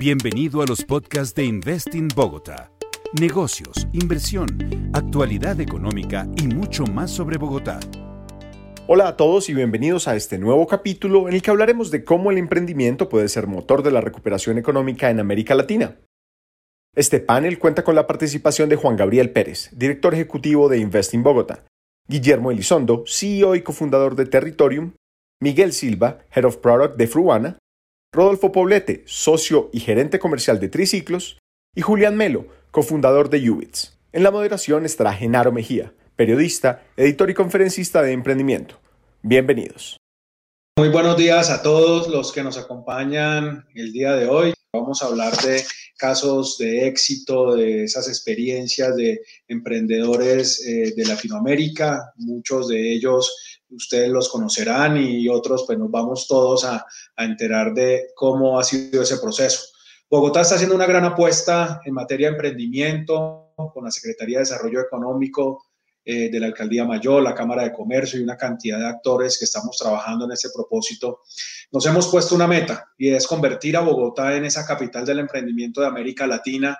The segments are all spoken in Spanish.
Bienvenido a los podcasts de Investing Bogotá. Negocios, inversión, actualidad económica y mucho más sobre Bogotá. Hola a todos y bienvenidos a este nuevo capítulo en el que hablaremos de cómo el emprendimiento puede ser motor de la recuperación económica en América Latina. Este panel cuenta con la participación de Juan Gabriel Pérez, director ejecutivo de Investing Bogotá, Guillermo Elizondo, CEO y cofundador de Territorium, Miguel Silva, Head of Product de Fruana, Rodolfo Poblete, socio y gerente comercial de Triciclos, y Julián Melo, cofundador de Ubits. En la moderación estará Genaro Mejía, periodista, editor y conferencista de emprendimiento. Bienvenidos. Muy buenos días a todos los que nos acompañan el día de hoy. Vamos a hablar de casos de éxito, de esas experiencias de emprendedores eh, de Latinoamérica. Muchos de ellos ustedes los conocerán y otros, pues nos vamos todos a, enterar de cómo ha sido ese proceso. Bogotá está haciendo una gran apuesta en materia de emprendimiento con la Secretaría de Desarrollo Económico eh, de la Alcaldía Mayor, la Cámara de Comercio y una cantidad de actores que estamos trabajando en ese propósito. Nos hemos puesto una meta y es convertir a Bogotá en esa capital del emprendimiento de América Latina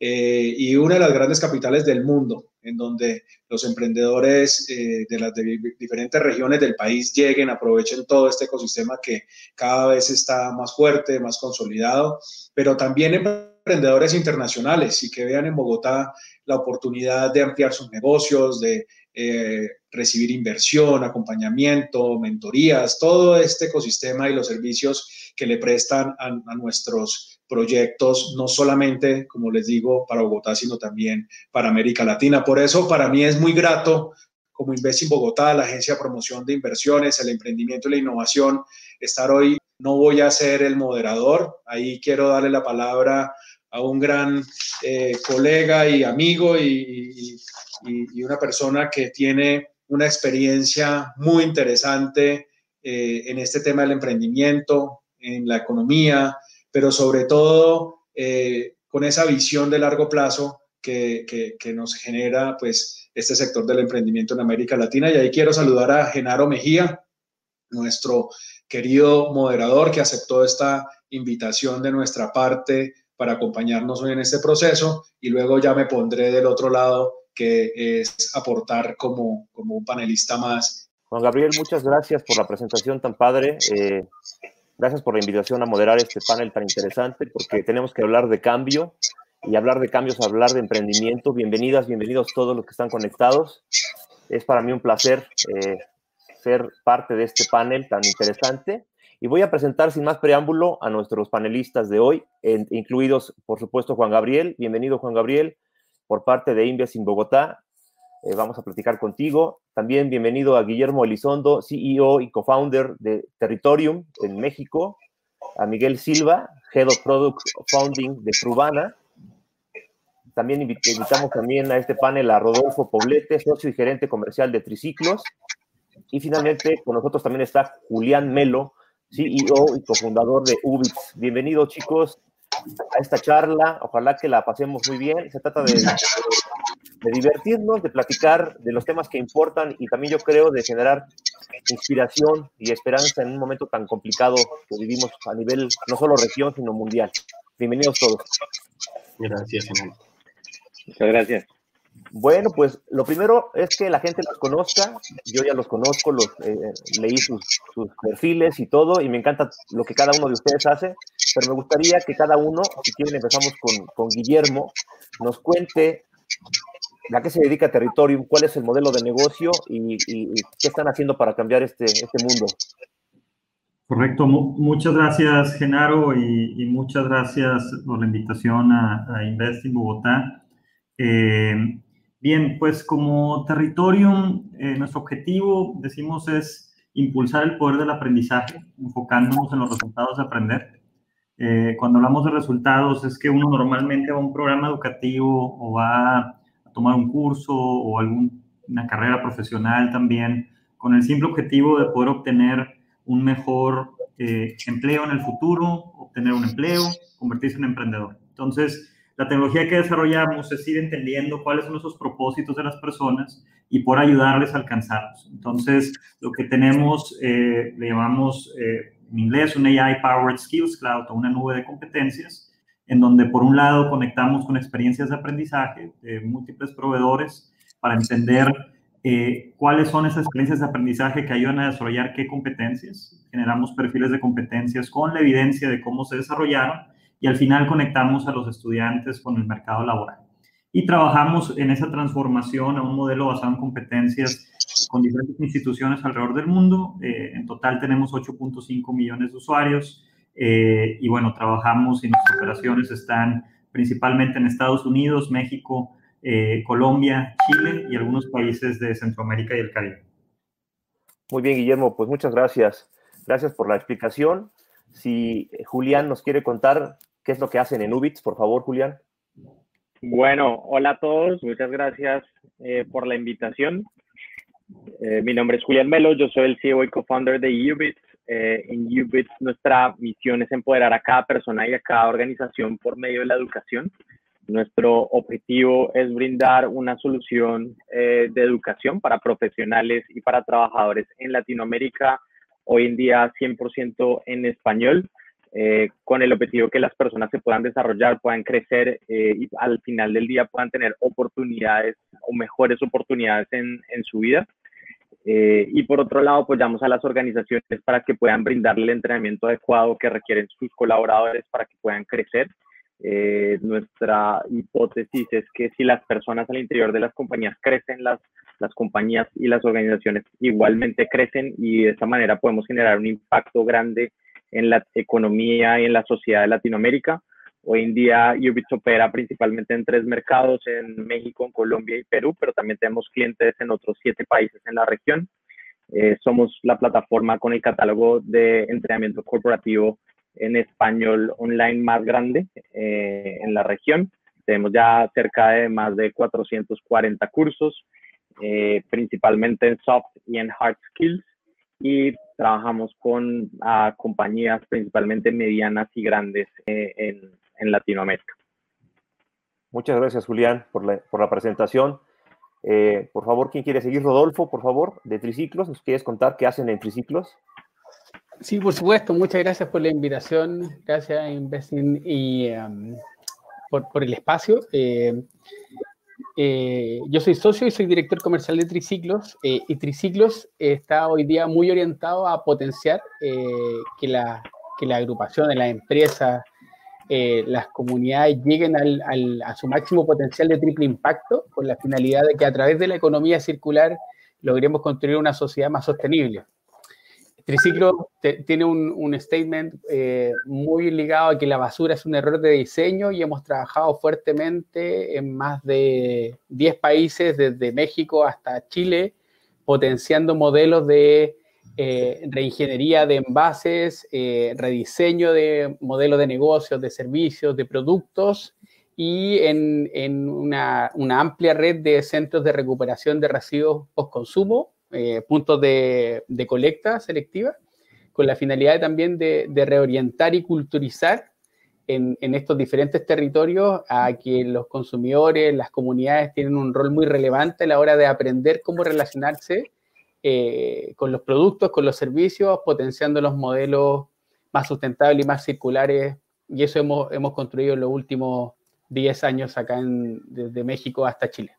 eh, y una de las grandes capitales del mundo, en donde los emprendedores eh, de las diferentes regiones del país lleguen, aprovechen todo este ecosistema que cada vez está más fuerte, más consolidado, pero también emprendedores internacionales y que vean en Bogotá la oportunidad de ampliar sus negocios, de eh, recibir inversión, acompañamiento, mentorías, todo este ecosistema y los servicios que le prestan a, a nuestros proyectos, no solamente, como les digo, para Bogotá, sino también para América Latina. Por eso, para mí es muy grato, como Investing Bogotá, la agencia de promoción de inversiones, el emprendimiento y la innovación, estar hoy. No voy a ser el moderador, ahí quiero darle la palabra a un gran eh, colega y amigo y, una persona que tiene una experiencia muy interesante eh, en este tema del emprendimiento, en la economía, pero sobre todo eh, con esa visión de largo plazo que, que, nos genera pues este sector del emprendimiento en América Latina. Y ahí quiero saludar a Genaro Mejía, nuestro querido moderador que aceptó esta invitación de nuestra parte para acompañarnos hoy en este proceso y luego ya me pondré del otro lado que es aportar como, como un panelista más. Juan Gabriel, muchas gracias por la presentación tan padre. Eh, Gracias por la invitación a moderar este panel tan interesante, porque tenemos que hablar de cambio y hablar de cambios, hablar de emprendimiento. Bienvenidas, bienvenidos todos los que están conectados. Es para mí un placer eh, ser parte de este panel tan interesante. Y voy a presentar sin más preámbulo a nuestros panelistas de hoy, incluidos, por supuesto, Juan Gabriel. Bienvenido, Juan Gabriel, por parte de Invias en Bogotá. Eh, vamos a platicar contigo. También bienvenido a Guillermo Elizondo, CEO y co-founder de Territorium en México. A Miguel Silva, Head of Product Founding de Frubana. También invitamos también a este panel a Rodolfo Poblete, socio y gerente comercial de Triciclos. Y finalmente con nosotros también está Julián Melo, CEO y cofundador de Ubix. Bienvenidos chicos a esta charla. Ojalá que la pasemos muy bien. Se trata de, de, divertirnos, de platicar de los temas que importan y también yo creo de generar inspiración y esperanza en un momento tan complicado que vivimos a nivel no solo región, sino mundial. Bienvenidos todos. Gracias, Muchas gracias. Bueno, pues lo primero es que la gente los conozca. Yo ya los conozco, los eh, leí sus, perfiles y todo, y me encanta lo que cada uno de ustedes hace. Pero me gustaría que cada uno, si quieren, empezamos con, Guillermo, nos cuente a qué se dedica Territorium, cuál es el modelo de negocio y, qué están haciendo para cambiar este, este mundo. Correcto, muchas gracias Genaro y, muchas gracias por la invitación a, a Invest en Bogotá. Eh, Bien, pues como Territorium, eh, nuestro objetivo, decimos, es impulsar el poder del aprendizaje, enfocándonos en los resultados de aprender. Eh, cuando hablamos de resultados, es que uno normalmente va a un programa educativo o va tomar un curso o alguna carrera profesional también, con el simple objetivo de poder obtener un mejor eh, empleo en el futuro, obtener un empleo, convertirse en emprendedor. Entonces, la tecnología que desarrollamos es ir entendiendo cuáles son esos propósitos de las personas y por ayudarles a alcanzarlos. Entonces, lo que tenemos, eh, le llamamos eh, en inglés un AI Powered Skills Cloud una nube de competencias, en donde por un lado conectamos con experiencias de aprendizaje de múltiples proveedores para entender eh, cuáles son esas experiencias de aprendizaje que ayudan a desarrollar qué competencias. Generamos perfiles de competencias con la evidencia de cómo se desarrollaron y al final conectamos a los estudiantes con el mercado laboral. Y trabajamos en esa transformación a un modelo basado en competencias con diferentes instituciones alrededor del mundo. Eh, en total tenemos 8.5 millones de usuarios eh, y bueno, trabajamos y nuestras operaciones están principalmente en Estados Unidos, México, eh, Colombia, Chile y algunos países de Centroamérica y el Caribe. Muy bien, Guillermo, pues muchas gracias. Gracias por la explicación. Si Julián nos quiere contar qué es lo que hacen en Ubits, por favor, Julián. Bueno, hola a todos, muchas gracias por la invitación. Eh, mi nombre es Julián Melo, yo soy el CEO y co-founder de Ubits. Eh, en Ubits nuestra misión es empoderar a cada persona y a cada organización por medio de la educación. Nuestro objetivo es brindar una solución eh, de educación para profesionales y para trabajadores en Latinoamérica, hoy en día 100% en español, eh, con el objetivo que las personas se puedan desarrollar, puedan crecer y al final del día puedan tener oportunidades o mejores oportunidades en, en su vida. Eh, y por otro lado, apoyamos a las organizaciones para que puedan brindarle el entrenamiento adecuado que requieren sus colaboradores para que puedan crecer. Eh, nuestra hipótesis es que si las personas al interior de las compañías crecen, las, las compañías y las organizaciones igualmente crecen y de esta manera podemos generar un impacto grande en la economía y en la sociedad de Latinoamérica. Hoy en día Ubits opera principalmente en tres mercados, en México, en Colombia y Perú, pero también tenemos clientes en otros siete países en la región. Eh, somos la plataforma con el catálogo de entrenamiento corporativo en español online más grande eh, en la región. Tenemos ya cerca de más de 440 cursos, eh, principalmente en soft y en hard skills, y trabajamos con ah, compañías principalmente medianas y grandes en, en Latinoamérica. Muchas gracias, Julián, por la, por la presentación. Eh, por favor, ¿quién quiere seguir? Rodolfo, por favor, de Triciclos. ¿Nos quieres contar qué hacen en Triciclos? Sí, por supuesto. Muchas gracias por la invitación. Gracias, Investing, y um, por, por, el espacio. Eh, eh, yo soy socio y soy director comercial de Triciclos. y Triciclos está hoy día muy orientado a potenciar que, la, que la agrupación de las empresas, eh, las comunidades lleguen a su máximo potencial de triple impacto con la finalidad de que a través de la economía circular logremos construir una sociedad más sostenible. Triciclo tiene un, statement eh, muy ligado a que la basura es un error de diseño y hemos trabajado fuertemente en más de 10 países, desde México hasta Chile, potenciando modelos de eh, reingeniería de envases, eh, rediseño de modelos de negocios, de servicios, de productos y en, una, amplia red de centros de recuperación de residuos post-consumo, eh, puntos de, colecta selectiva, con la finalidad también de, reorientar y culturizar en, en, estos diferentes territorios a que los consumidores, las comunidades tienen un rol muy relevante a la hora de aprender cómo relacionarse eh, con los productos, con los servicios, potenciando los modelos más sustentables y más circulares. Y eso hemos, hemos construido en los últimos 10 años acá en, desde México hasta Chile.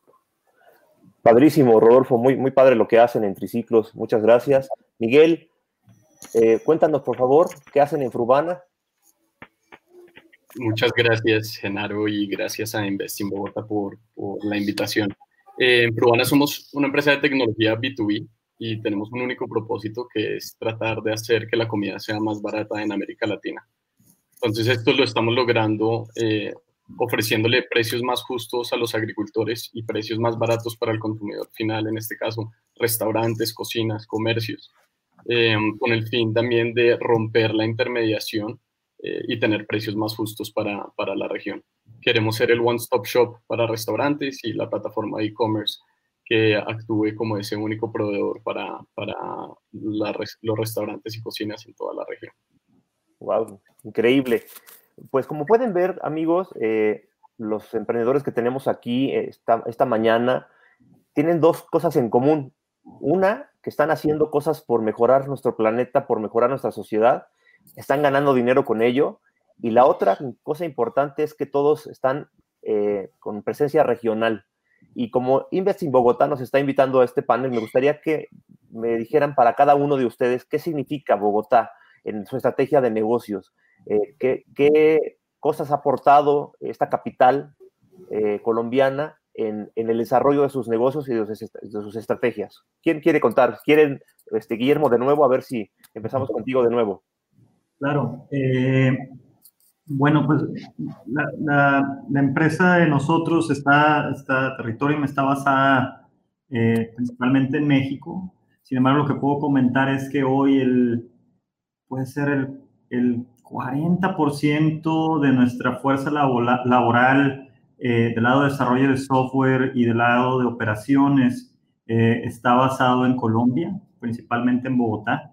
Padrísimo, Rodolfo, muy, muy padre lo que hacen en Triciclos. Muchas gracias. Miguel, eh, cuéntanos por favor, ¿qué hacen en Frubana? Muchas gracias, Genaro, y gracias a Investing Bogotá por, por la invitación. Eh, en Frubana somos una empresa de tecnología B2B y tenemos un único propósito que es tratar de hacer que la comida sea más barata en América Latina. Entonces esto lo estamos logrando eh, ofreciéndole precios más justos a los agricultores y precios más baratos para el consumidor final, en este caso restaurantes, cocinas, comercios, eh, con el fin también de romper la intermediación eh, y tener precios más justos para, para la región. Queremos ser el one-stop shop para restaurantes y la plataforma e-commerce que actúe como ese único proveedor para, para los restaurantes y cocinas en toda la región. Wow, increíble. Pues como pueden ver, amigos, eh, los emprendedores que tenemos aquí esta, esta mañana tienen dos cosas en común. Una, que están haciendo cosas por mejorar nuestro planeta, por mejorar nuestra sociedad, están ganando dinero con ello. Y la otra cosa importante es que todos están eh, con presencia regional. Y como Investing Bogotá nos está invitando a este panel, me gustaría que me dijeran para cada uno de ustedes qué significa Bogotá en su estrategia de negocios, eh, qué, cosas ha aportado esta capital eh, colombiana en, el desarrollo de sus negocios y de sus, estrategias. ¿Quién quiere contar? ¿Quieren, este, Guillermo, de nuevo? A ver si empezamos contigo de nuevo. Claro. Eh, bueno, pues la, empresa de nosotros está, está Territorium está basada eh, principalmente en México. Sin embargo, lo que puedo comentar es que hoy el, puede ser el, el 40% de nuestra fuerza laboral eh, del lado de desarrollo de software y del lado de operaciones eh, está basado en Colombia, principalmente en Bogotá.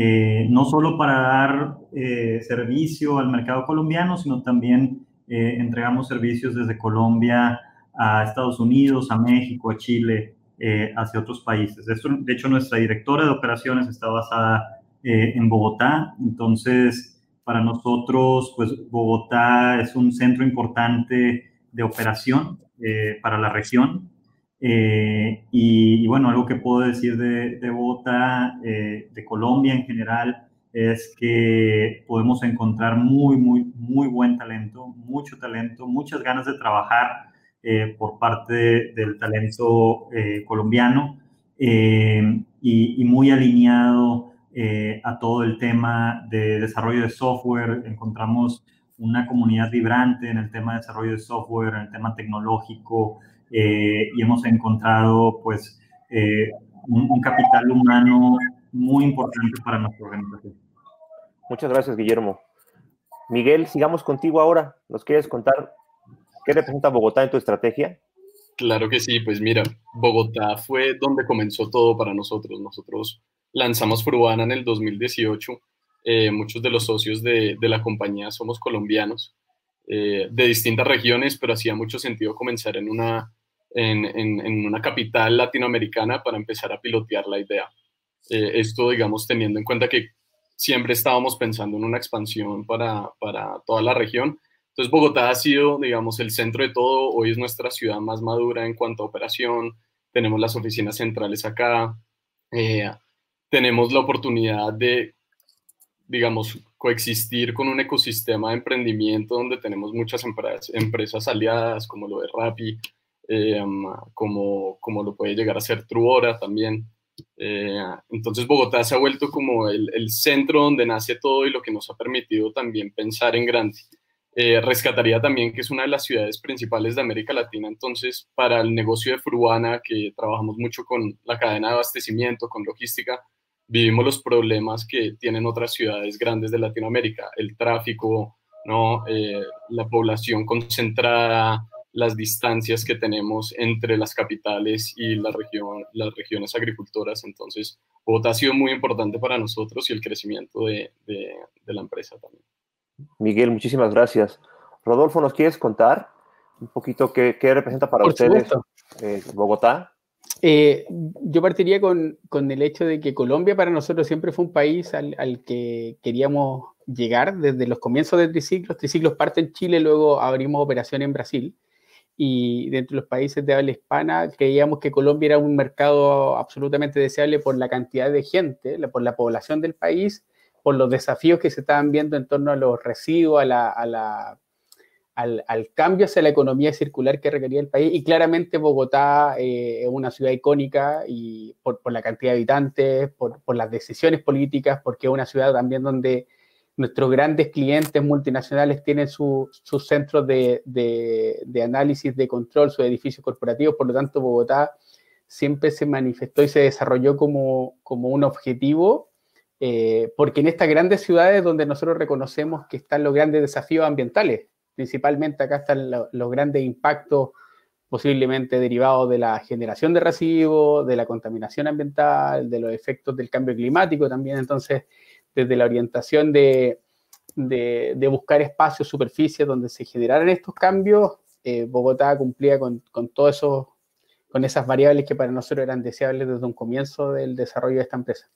Eh, no solo para dar servicio al mercado colombiano, sino también entregamos servicios desde Colombia a Estados Unidos, a México, a Chile, hacia otros países. de hecho, nuestra directora de operaciones está basada en Bogotá, entonces para nosotros, pues Bogotá es un centro importante de operación eh, para la región. Eh, y, bueno, algo que puedo decir de, de Bogotá, eh, de Colombia en general, es que podemos encontrar muy, muy, muy buen talento, mucho talento, muchas ganas de trabajar por parte del talento colombiano y, y, muy alineado a todo el tema de desarrollo de software. Encontramos una comunidad vibrante en el tema de desarrollo de software, en el tema tecnológico, eh, y hemos encontrado pues eh, un, capital humano muy importante para nuestra organización. Muchas gracias, Guillermo. Miguel, sigamos contigo ahora. ¿Nos quieres contar qué representa Bogotá en tu estrategia? Claro que sí, pues mira, Bogotá fue donde comenzó todo para nosotros. Nosotros lanzamos Fruana en el 2018 eh, muchos de los socios de, la compañía somos colombianos, eh, de distintas regiones, pero hacía mucho sentido comenzar en una, en, una capital latinoamericana para empezar a pilotear la idea. Eh, esto, digamos, teniendo en cuenta que siempre estábamos pensando en una expansión para, para toda la región. Entonces, Bogotá ha sido, digamos, el centro de todo. Hoy es nuestra ciudad más madura en cuanto a operación. Tenemos las oficinas centrales acá. tenemos la oportunidad de digamos, coexistir con un ecosistema de emprendimiento donde tenemos muchas empresas, empresas aliadas, como lo de Rappi, eh, como, como lo puede llegar a ser Truora también. Eh, entonces Bogotá se ha vuelto como el, el, centro donde nace todo y lo que nos ha permitido también pensar en grande. Eh, rescataría también que es una de las ciudades principales de América Latina, entonces para el negocio de Fruana, que trabajamos mucho con la cadena de abastecimiento, con logística, vivimos los problemas que tienen otras ciudades grandes de Latinoamérica, el tráfico, ¿no? Eh, la población concentrada, las distancias que tenemos entre las capitales y la región, las regiones agricultoras. Entonces, Bogotá ha sido muy importante para nosotros y el crecimiento de, de, la empresa también. Miguel, muchísimas gracias. Rodolfo, ¿nos quieres contar un poquito qué, qué representa para ustedes eh, Bogotá? Eh, yo partiría con, con, el hecho de que Colombia para nosotros siempre fue un país al, al, que queríamos llegar desde los comienzos de Triciclos. Triciclos parte en Chile, luego abrimos operación en Brasil. Y dentro de los países de habla hispana creíamos que Colombia era un mercado absolutamente deseable por la cantidad de gente, por la población del país, por los desafíos que se estaban viendo en torno a los residuos, a la, a la al, cambio hacia la economía circular que requería el país. Y claramente Bogotá eh, es una ciudad icónica y por, la cantidad de habitantes, por, las decisiones políticas, porque es una ciudad también donde nuestros grandes clientes multinacionales tienen sus centros de, análisis, de control, sus edificios corporativos. Por lo tanto, Bogotá siempre se manifestó y se desarrolló como, un objetivo. Eh, porque en estas grandes ciudades donde nosotros reconocemos que están los grandes desafíos ambientales, Principalmente acá están los grandes impactos posiblemente derivados de la generación de residuos, de la contaminación ambiental, de los efectos del cambio climático también. Entonces, desde la orientación de, buscar espacios, superficies donde se generaran estos cambios, eh, Bogotá cumplía con, con todo eso, con esas variables que para nosotros eran deseables desde un comienzo del desarrollo de esta empresa.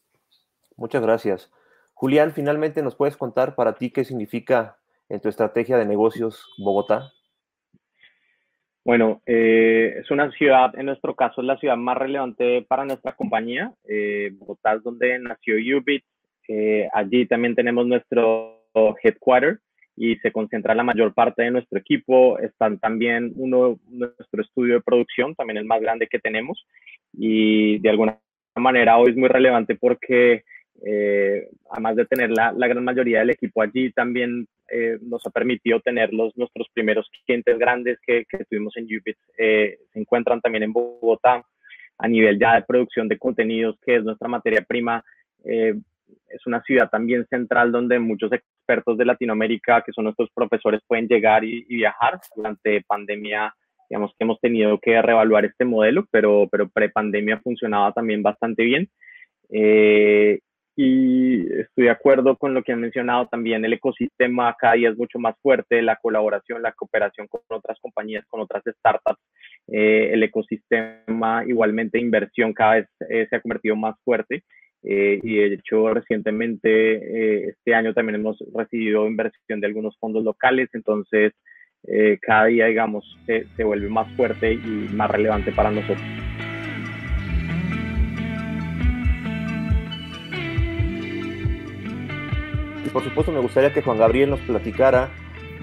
Muchas gracias. Julián, finalmente nos puedes contar para ti qué significa en tu estrategia de negocios Bogotá? Bueno, eh, es una ciudad, en nuestro caso es la ciudad más relevante para nuestra compañía. Eh, Bogotá es donde nació Ubit. Eh, allí también tenemos nuestro headquarter y se concentra la mayor parte de nuestro equipo. Están también uno, nuestro estudio de producción, también el más grande que tenemos. Y de alguna manera hoy es muy relevante porque eh, además de tener la, gran mayoría del equipo allí, también eh, nos ha permitido tener los, nuestros primeros clientes grandes que, que tuvimos en Ubit. Se encuentran también en Bogotá a nivel ya de producción de contenidos, que es nuestra materia prima. Es una ciudad también central donde muchos expertos de Latinoamérica, que son nuestros profesores, pueden llegar y, y viajar. Durante pandemia, digamos que hemos tenido que reevaluar este modelo, pero, pero pre-pandemia funcionaba también bastante bien. Eh, y estoy de acuerdo con lo que han mencionado también, el ecosistema cada día es mucho más fuerte, la colaboración, la cooperación con otras compañías, con otras startups, eh, el ecosistema igualmente inversión cada vez eh, se ha convertido más fuerte eh, y de hecho recientemente este año también hemos recibido inversión de algunos fondos locales, entonces cada día digamos se, se vuelve más fuerte y más relevante para nosotros. por supuesto me gustaría que Juan Gabriel nos platicara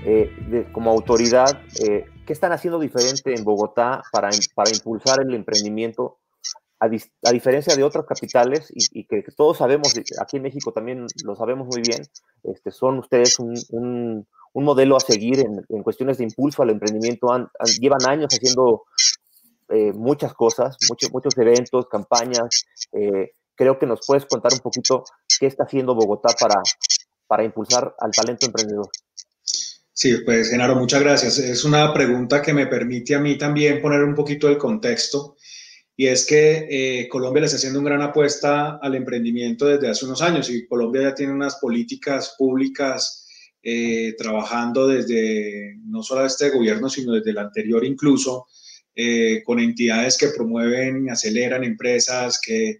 eh, como autoridad eh, qué están haciendo diferente en Bogotá para, para impulsar el emprendimiento, a, diferencia de otras capitales y, que, todos sabemos, aquí en México también lo sabemos muy bien, este, son ustedes un, modelo a seguir en, cuestiones de impulso al emprendimiento, llevan años haciendo eh, muchas cosas, muchos, muchos eventos, campañas. creo que nos puedes contar un poquito qué está haciendo Bogotá para, para impulsar al talento emprendedor? Sí, pues Genaro, muchas gracias. Es una pregunta que me permite a mí también poner un poquito el contexto y es que eh, Colombia le está haciendo una gran apuesta al emprendimiento desde hace unos años y Colombia ya tiene unas políticas públicas eh, trabajando desde no solo este gobierno, sino desde el anterior incluso, eh, con entidades que promueven y aceleran empresas, que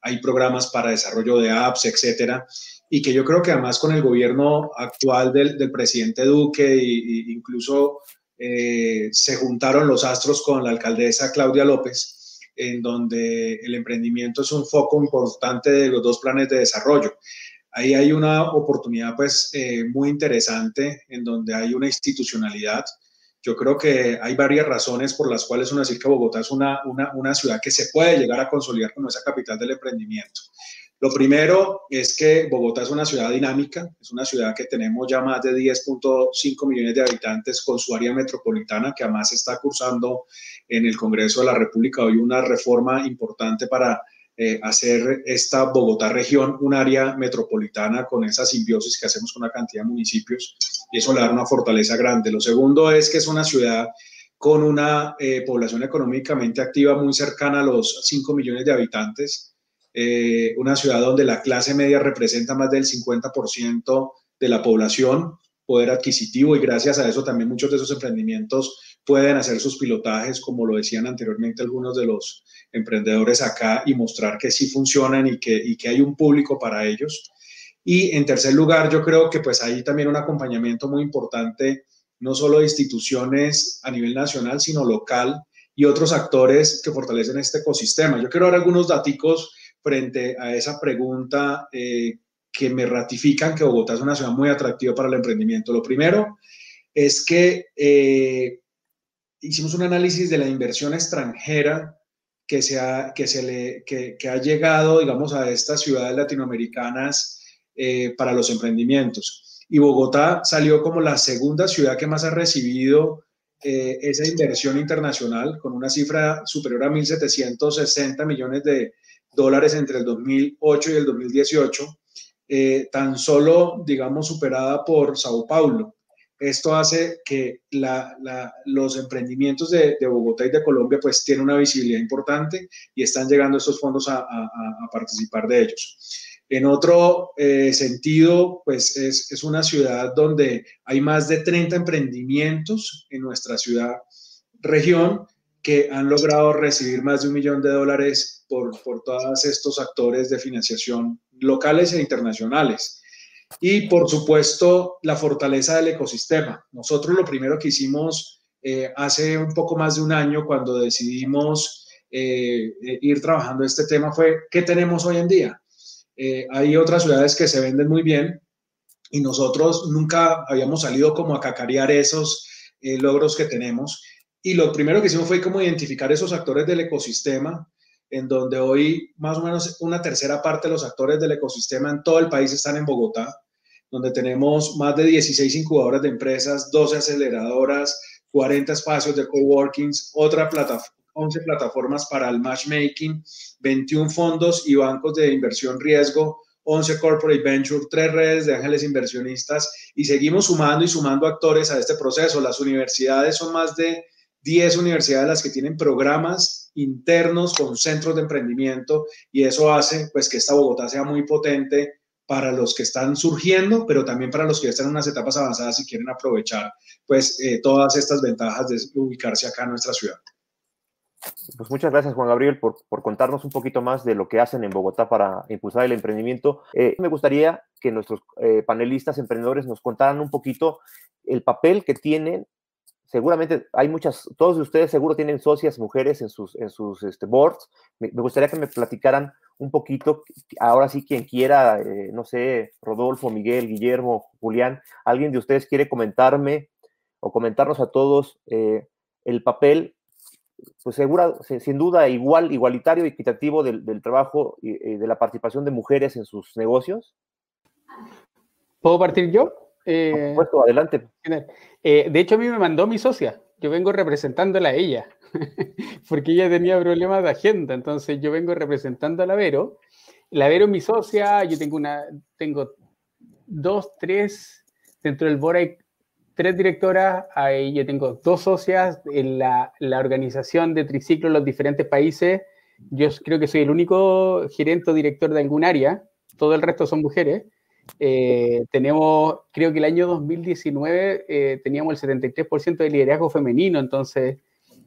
hay programas para desarrollo de apps, etcétera. Y que yo creo que además con el gobierno actual del, del presidente Duque e, incluso eh, se juntaron los astros con la alcaldesa Claudia López, en donde el emprendimiento es un foco importante de los dos planes de desarrollo. Ahí hay una oportunidad pues eh, muy interesante en donde hay una institucionalidad. Yo creo que hay varias razones por las cuales uno decir que Bogotá es una, una, una ciudad que se puede llegar a consolidar como esa capital del emprendimiento. Lo primero es que Bogotá es una ciudad dinámica, es una ciudad que tenemos ya más de 10.5 millones de habitantes con su área metropolitana, que además está cursando en el Congreso de la República hoy una reforma importante para eh, hacer esta Bogotá región un área metropolitana con esa simbiosis que hacemos con una cantidad de municipios y eso le da una fortaleza grande. Lo segundo es que es una ciudad con una eh, población económicamente activa muy cercana a los 5 millones de habitantes eh, una ciudad donde la clase media representa más del 50% de la población, poder adquisitivo y gracias a eso también muchos de esos emprendimientos pueden hacer sus pilotajes, como lo decían anteriormente algunos de los emprendedores acá, y mostrar que sí funcionan y que, y que hay un público para ellos. Y en tercer lugar, yo creo que pues hay también un acompañamiento muy importante, no solo de instituciones a nivel nacional, sino local y otros actores que fortalecen este ecosistema. Yo quiero dar algunos datos frente a esa pregunta eh, que me ratifican que Bogotá es una ciudad muy atractiva para el emprendimiento. Lo primero es que eh, hicimos un análisis de la inversión extranjera que, se ha, que, se le, que, ha llegado, digamos, a estas ciudades latinoamericanas eh, para los emprendimientos. Y Bogotá salió como la segunda ciudad que más ha recibido esa inversión internacional, con una cifra superior a 1.760 millones de, dólares entre el 2008 y el 2018, eh, tan solo, digamos, superada por Sao Paulo. Esto hace que los emprendimientos de, Bogotá y de Colombia pues tienen una visibilidad importante y están llegando estos fondos a, participar de ellos. En otro eh, sentido, pues es, una ciudad donde hay más de 30 emprendimientos en nuestra ciudad región que han logrado recibir más de un millón de dólares por, por todos estos actores de financiación locales e internacionales. Y por supuesto, la fortaleza del ecosistema. Nosotros lo primero que hicimos eh, hace un poco más de un año cuando decidimos eh, eh, ir trabajando este tema fue, ¿qué tenemos hoy en día? hay otras ciudades que se venden muy bien y nosotros nunca habíamos salido como a cacarear esos logros que tenemos. Y lo primero que hicimos fue como identificar esos actores del ecosistema, en donde hoy más o menos una tercera parte de los actores del ecosistema en todo el país están en Bogotá, donde tenemos más de 16 incubadoras de empresas, 12 aceleradoras, 40 espacios de coworkings, otra plataforma 11 plataformas para el matchmaking, 21 fondos y bancos de inversión riesgo, 11 corporate venture, 3 redes de ángeles inversionistas y seguimos sumando y sumando actores a este proceso. Las universidades son más de 10 universidades las que tienen programas internos con centros de emprendimiento y eso hace pues que esta Bogotá sea muy potente para los que están surgiendo, pero también para los que ya están en unas etapas avanzadas y quieren aprovechar pues eh, todas estas ventajas de ubicarse acá en nuestra ciudad. Pues muchas gracias, Juan Gabriel, por, por, contarnos un poquito más de lo que hacen en Bogotá para impulsar el emprendimiento. Eh, me gustaría que nuestros eh, panelistas emprendedores nos contaran un poquito el papel que tienen. Seguramente hay muchas, todos de ustedes seguro tienen socias mujeres en sus, en sus este, boards. Me, gustaría que me platicaran un poquito, ahora sí quien quiera, eh, no sé, Rodolfo, Miguel, Guillermo, Julián, alguien de ustedes quiere comentarme o comentarnos a todos el papel pues segura, sin duda igual, igualitario y equitativo del, trabajo y, de la participación de mujeres en sus negocios? ¿Puedo partir yo? Por eh, supuesto, adelante. Eh, de hecho, a mí me mandó mi socia. Yo vengo representándola a ella, porque ella tenía problemas de agenda. Entonces, yo vengo representando a la Vero. La Vero es mi socia. Yo tengo una, tengo dos, tres, dentro del Bora tres directoras, ahí yo tengo dos socias en la, la, organización de triciclo en los diferentes países. Yo creo que soy el único gerente o director de algún área, todo el resto son mujeres. Eh, tenemos, creo que el año 2019 eh, teníamos el 73% de liderazgo femenino, entonces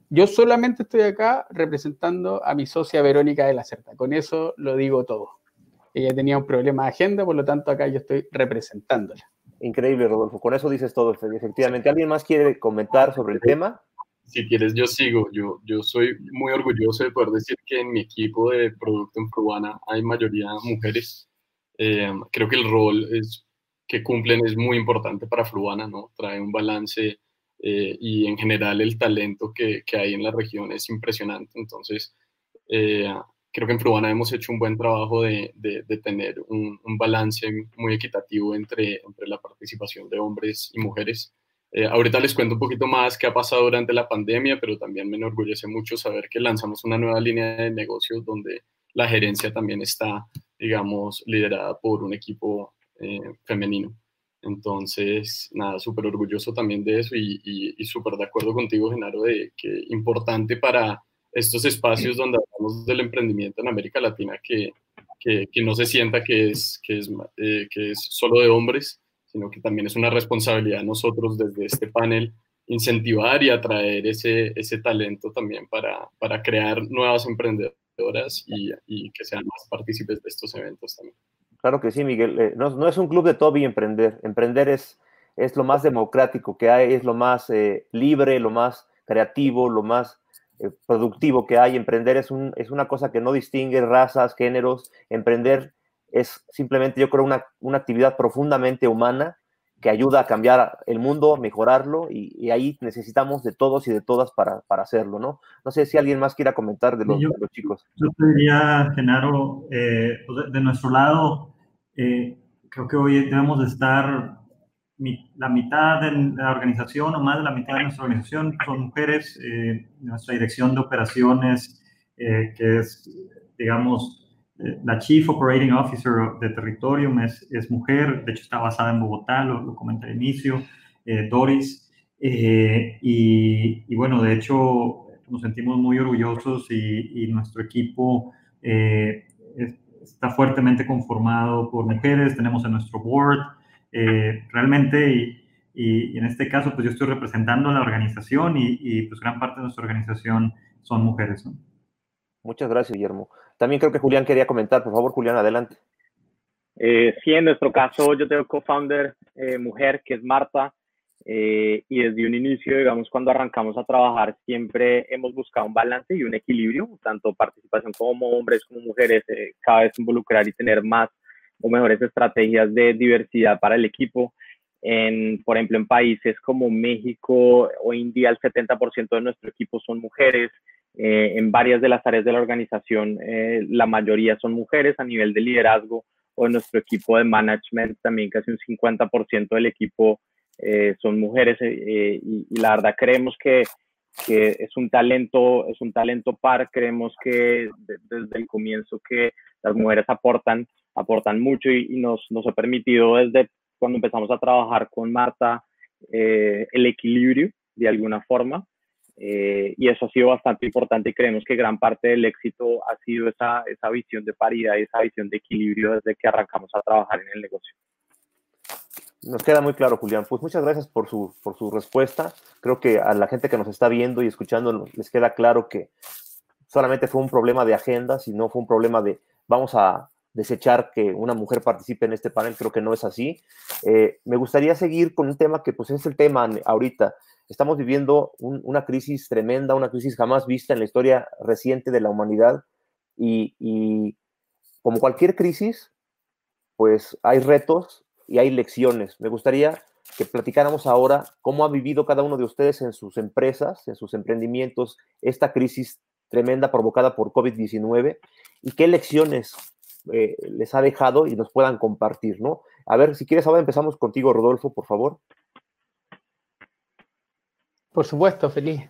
yo solamente estoy acá representando a mi socia Verónica de la Certa. Con eso lo digo todo. Ella tenía un problema de agenda, por lo tanto acá yo estoy representándola. Increíble, Rodolfo. Con eso dices todo, efectivamente. ¿Alguien más quiere comentar sobre el tema? Si quieres, yo sigo. Yo, yo soy muy orgulloso de poder decir que en mi equipo de producto en Fruana hay mayoría mujeres. Eh, creo que el rol es, que cumplen es muy importante para Fruana, ¿no? Trae un balance eh, y en general el talento que, que, hay en la región es impresionante. Entonces, eh, creo que en Fruana hemos hecho un buen trabajo de, de, tener un, un, balance muy equitativo entre, entre la participación de hombres y mujeres. Eh, ahorita les cuento un poquito más qué ha pasado durante la pandemia, pero también me enorgullece mucho saber que lanzamos una nueva línea de negocios donde la gerencia también está, digamos, liderada por un equipo eh, femenino. Entonces, nada, súper orgulloso también de eso y, y, y súper de acuerdo contigo, Genaro, de que importante para estos espacios donde hablamos del emprendimiento en América Latina que, que, no se sienta que es, que, es, eh, que es solo de hombres, sino que también es una responsabilidad de nosotros desde este panel incentivar y atraer ese, ese talento también para, para crear nuevas emprendedoras y, que sean más partícipes de estos eventos también. Claro que sí, Miguel. Eh, no, es un club de todo y emprender. Emprender es, es lo más democrático que hay, es lo más eh, libre, lo más creativo, lo más eh, productivo que hay. Emprender es, un, es una cosa que no distingue razas, géneros. Emprender es simplemente, yo creo, una, una actividad profundamente humana que ayuda a cambiar el mundo, mejorarlo, y, ahí necesitamos de todos y de todas para, para, hacerlo, ¿no? No sé si alguien más quiera comentar de los, de los chicos. Yo te diría, Genaro, eh, pues, de, nuestro lado, eh, creo que hoy debemos de estar la mitad de la organización o más de la mitad de nuestra organización son mujeres. Eh, nuestra dirección de operaciones, eh, que es, digamos, la Chief Operating Officer de Territorium es, es, mujer, de hecho está basada en Bogotá, lo, comenté al inicio, Doris. Y, y, bueno, de hecho nos sentimos muy orgullosos y, y nuestro equipo está fuertemente conformado por mujeres. Tenemos en nuestro board eh, realmente, y, y, en este caso, pues yo estoy representando a la organización y, pues gran parte de nuestra organización son mujeres. Muchas gracias, Guillermo. También creo que Julián quería comentar. Por favor, Julián, adelante. Eh, sí, en nuestro caso yo tengo co-founder eh, mujer que es Marta eh, y desde un inicio, digamos, cuando arrancamos a trabajar siempre hemos buscado un balance y un equilibrio, tanto participación como hombres como mujeres, cada vez involucrar y tener más o mejores estrategias de diversidad para el equipo. En, por ejemplo, en países como México o India, el 70% de nuestro equipo son mujeres. Eh, en varias de las áreas de la organización, eh, la mayoría son mujeres a nivel de liderazgo o en nuestro equipo de management, también casi un 50% del equipo eh, son mujeres y, la verdad creemos que, que, es un talento, es un talento par, creemos que desde el comienzo que las mujeres aportan, aportan mucho y, y nos, nos ha permitido desde cuando empezamos a trabajar con Marta eh, el equilibrio de alguna forma. Eh, y eso ha sido bastante importante y creemos que gran parte del éxito ha sido esa, esa visión de paridad y esa visión de equilibrio desde que arrancamos a trabajar en el negocio. Nos queda muy claro, Julián. Pues muchas gracias por su, por su respuesta. Creo que a la gente que nos está viendo y escuchando les queda claro que solamente fue un problema de agenda, sino fue un problema de vamos a desechar que una mujer participe en este panel, creo que no es así. Eh, me gustaría seguir con un tema que pues es el tema ahorita. Estamos viviendo una crisis tremenda, una crisis jamás vista en la historia reciente de la humanidad y, como cualquier crisis, pues hay retos y hay lecciones. Me gustaría que platicáramos ahora cómo ha vivido cada uno de ustedes en sus empresas, en sus emprendimientos, esta crisis tremenda provocada por COVID-19 y qué lecciones eh, les ha dejado y nos puedan compartir, ¿no? A ver, si quieres, ahora empezamos contigo, Rodolfo, por favor. Por supuesto, feliz.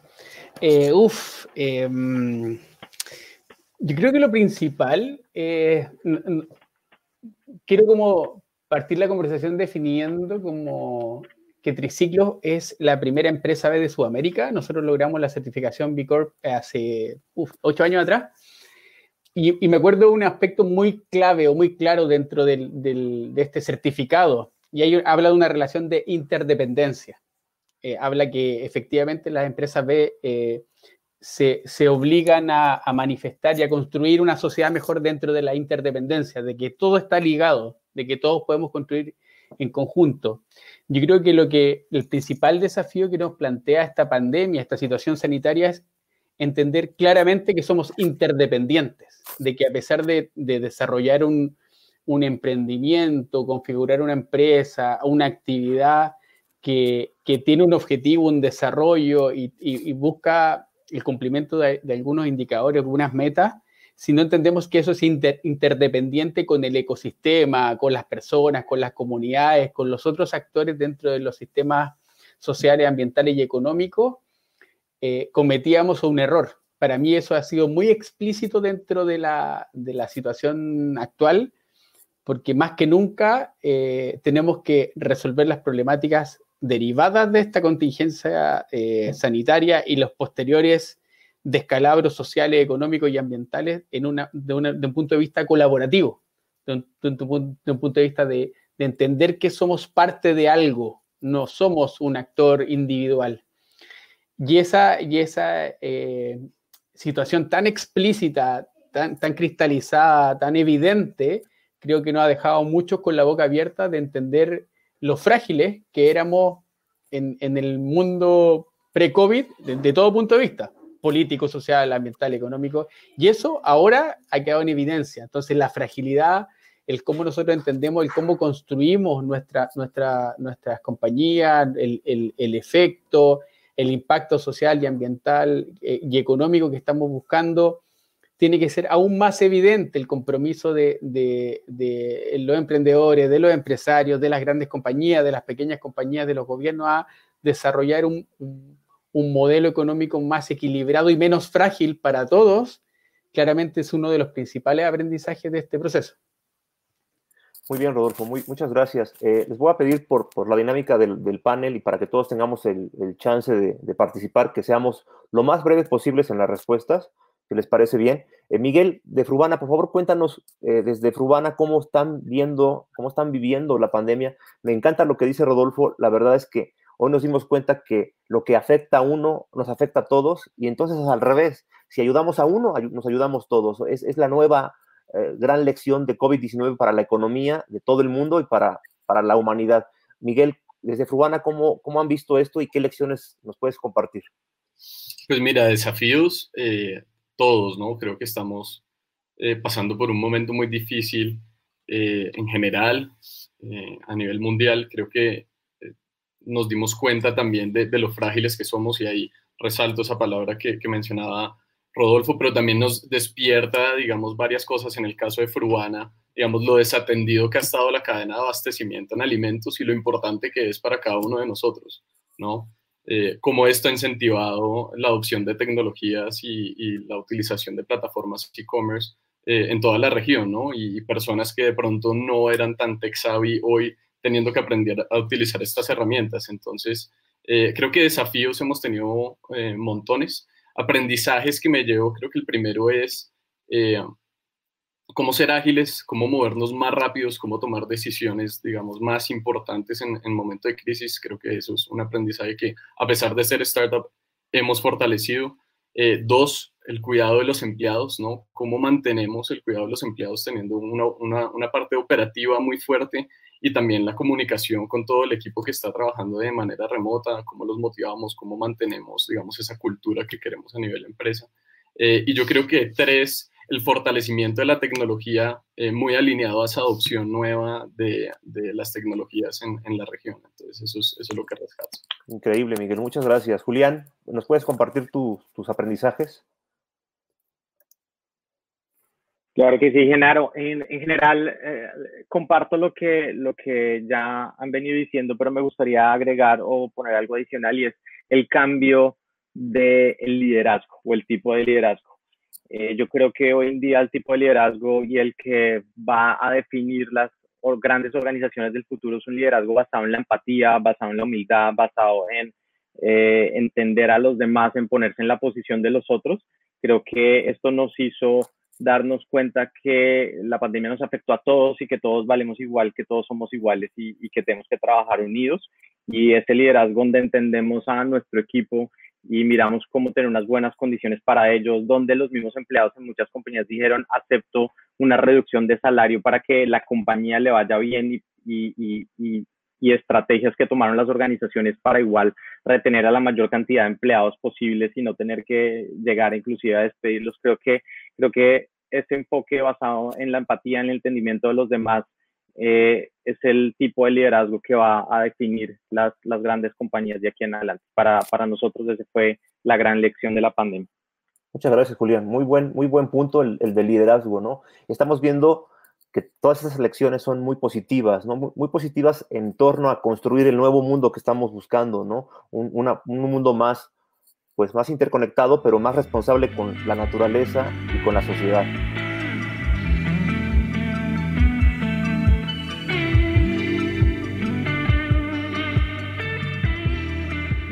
Eh, uf, em, yo creo que lo principal, quiero como partir la conversación definiendo como que Triciclo es la primera empresa B de Sudamérica. Nosotros logramos la certificación B Corp hace ocho años atrás y, me acuerdo un aspecto muy clave o muy claro dentro de este certificado, y ahí habla de una relación de interdependencia. Eh, habla que efectivamente las empresas B eh, se, obligan a, manifestar y a construir una sociedad mejor dentro de la interdependencia, de que todo está ligado, de que todos podemos construir en conjunto. Yo creo que lo que el principal desafío que nos plantea esta pandemia, esta situación sanitaria es entender claramente que somos interdependientes, de que a pesar de, desarrollar un, emprendimiento, configurar una empresa, una actividad que, tiene un objetivo, un desarrollo y, busca el cumplimiento de, algunos indicadores, algunas metas, si no entendemos que eso es interdependiente con el ecosistema, con las personas, con las comunidades, con los otros actores dentro de los sistemas sociales, ambientales y económicos, eh, cometíamos un error. Para mí eso ha sido muy explícito dentro de la, situación actual, porque más que nunca eh, tenemos que resolver las problemáticas derivadas de esta contingencia eh, sanitaria y los posteriores descalabros sociales, económicos y ambientales en una, de, un punto de vista colaborativo, de un, punto de vista de entender que somos parte de algo, no somos un actor individual. Y esa, y esa eh, situación tan explícita, tan, tan cristalizada, tan evidente, creo que nos ha dejado muchos con la boca abierta de entender lo frágiles que éramos en, en el mundo pre-COVID de, todo punto de vista, político, social, ambiental, económico. Y eso ahora ha quedado en evidencia. Entonces, la fragilidad, el cómo nosotros entendemos, el cómo construimos nuestra, nuestra, nuestras compañías, el, el, el efecto, el impacto social y ambiental eh, y económico que estamos buscando, tiene que ser aún más evidente el compromiso de, los emprendedores, de los empresarios, de las grandes compañías, de las pequeñas compañías, de los gobiernos a desarrollar un, modelo económico más equilibrado y menos frágil para todos, claramente es uno de los principales aprendizajes de este proceso. Muy bien, Rodolfo, muy, muchas gracias. Eh, les voy a pedir por, la dinámica del, panel y para que todos tengamos el, chance de, participar, que seamos lo más breves posibles en las respuestas, si les parece bien. Eh, Miguel, de Frubana, por favor, cuéntanos eh, desde Frubana cómo están viendo, cómo están viviendo la pandemia. Me encanta lo que dice Rodolfo. La verdad es que hoy nos dimos cuenta que lo que afecta a uno nos afecta a todos y entonces al revés. Si ayudamos a uno, nos ayudamos todos. Es, es la nueva eh, gran lección de COVID-19 para la economía de todo el mundo y para, para la humanidad. Miguel, desde Fruana, ¿cómo, ¿cómo han visto esto y qué lecciones nos puedes compartir? Pues mira, desafíos todos, ¿no? Creo que estamos eh, pasando por un momento muy difícil en general, a nivel mundial. Creo que nos dimos cuenta también de, de, lo frágiles que somos y ahí resalto esa palabra que, que mencionaba Rodolfo, pero también nos despierta, digamos, varias cosas en el caso de Fruana, digamos, lo desatendido que ha estado la cadena de abastecimiento en alimentos y lo importante que es para cada uno de nosotros, ¿no? Eh, cómo esto ha incentivado la adopción de tecnologías y, la utilización de plataformas e-commerce eh, en toda la región, ¿no? Y, personas que de pronto no eran tan tech savvy hoy teniendo que aprender a utilizar estas herramientas. Entonces, eh, creo que desafíos hemos tenido montones aprendizajes que me llevo, creo que el primero es eh, cómo ser ágiles, cómo movernos más rápidos, cómo tomar decisiones, digamos, más importantes en, en momento de crisis. Creo que eso es un aprendizaje que, a pesar de ser startup, hemos fortalecido. Eh, dos, el cuidado de los empleados, ¿no? Cómo mantenemos el cuidado de los empleados teniendo una, una, una parte operativa muy fuerte y también la comunicación con todo el equipo que está trabajando de manera remota, cómo los motivamos, cómo mantenemos, digamos, esa cultura que queremos a nivel empresa. Eh, y yo creo que tres, el fortalecimiento de la tecnología eh, muy alineado a esa adopción nueva de, de las tecnologías en, en, la región. Entonces, eso es, eso es lo que rescato. Increíble, Miguel. Muchas gracias. Julián, ¿nos puedes compartir tu, tus aprendizajes? Claro que sí, Genaro. En, en general, eh, comparto lo que, lo que ya han venido diciendo, pero me gustaría agregar o poner algo adicional y es el cambio del de liderazgo o el tipo de liderazgo. Eh, yo creo que hoy en día el tipo de liderazgo y el que va a definir las grandes organizaciones del futuro es un liderazgo basado en la empatía, basado en la humildad, basado en eh, entender a los demás, en ponerse en la posición de los otros. Creo que esto nos hizo darnos cuenta que la pandemia nos afectó a todos y que todos valemos igual, que todos somos iguales y, que tenemos que trabajar unidos. Y ese liderazgo donde entendemos a nuestro equipo y miramos cómo tener unas buenas condiciones para ellos, donde los mismos empleados en muchas compañías dijeron, acepto una reducción de salario para que la compañía le vaya bien y, y, y, y estrategias que tomaron las organizaciones para igual retener a la mayor cantidad de empleados posibles y no tener que llegar inclusive a despedirlos. Creo que Creo que ese enfoque basado en la empatía, en el entendimiento de los demás, eh, es el tipo de liderazgo que va a definir las, las grandes compañías de aquí en adelante. Para, para nosotros ese fue la gran lección de la pandemia. Muchas gracias, Julián. Muy buen, muy buen punto el, el del liderazgo, ¿no? Estamos viendo que todas esas elecciones son muy positivas, ¿no? Muy, muy, positivas en torno a construir el nuevo mundo que estamos buscando, ¿no? Un, una, un mundo más pues más interconectado, pero más responsable con la naturaleza y con la sociedad.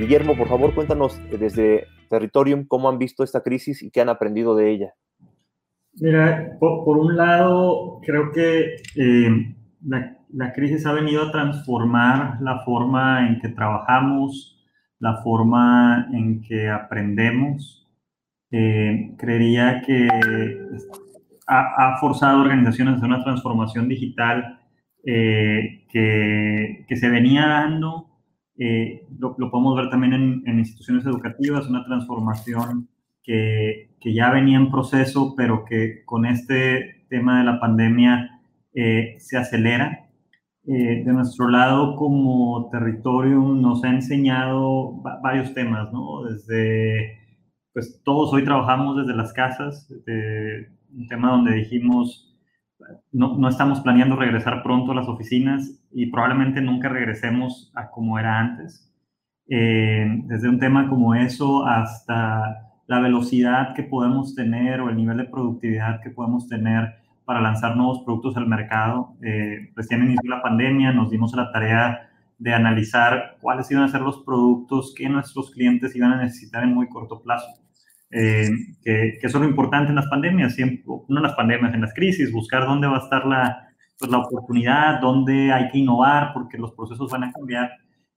Guillermo, por favor, cuéntanos desde Territorium cómo han visto esta crisis y qué han aprendido de ella. Mira, por, un lado, creo que eh, la, crisis ha venido a transformar la forma en que trabajamos, la forma en que aprendemos. Eh, creería que ha, forzado organizaciones a hacer una transformación digital eh, que, se venía dando. Eh, lo, lo, podemos ver también en, instituciones educativas, una transformación que, que, ya venía en proceso, pero que con este tema de la pandemia eh, se acelera. Eh, de nuestro lado como territorio nos ha enseñado varios temas, ¿no? Desde, pues todos hoy trabajamos desde las casas, un tema donde dijimos, no, no, estamos planeando regresar pronto a las oficinas y probablemente nunca regresemos a como era antes. Eh, desde un tema como eso hasta la velocidad que podemos tener o el nivel de productividad que podemos tener para lanzar nuevos productos al mercado. Eh, recién inició la pandemia, nos dimos la tarea de analizar cuáles iban a ser los productos que nuestros clientes iban a necesitar en muy corto plazo. Eh, que, que, eso es lo importante en las pandemias, siempre, no en las pandemias, en las crisis, buscar dónde va a estar la, pues, la oportunidad, dónde hay que innovar, porque los procesos van a cambiar.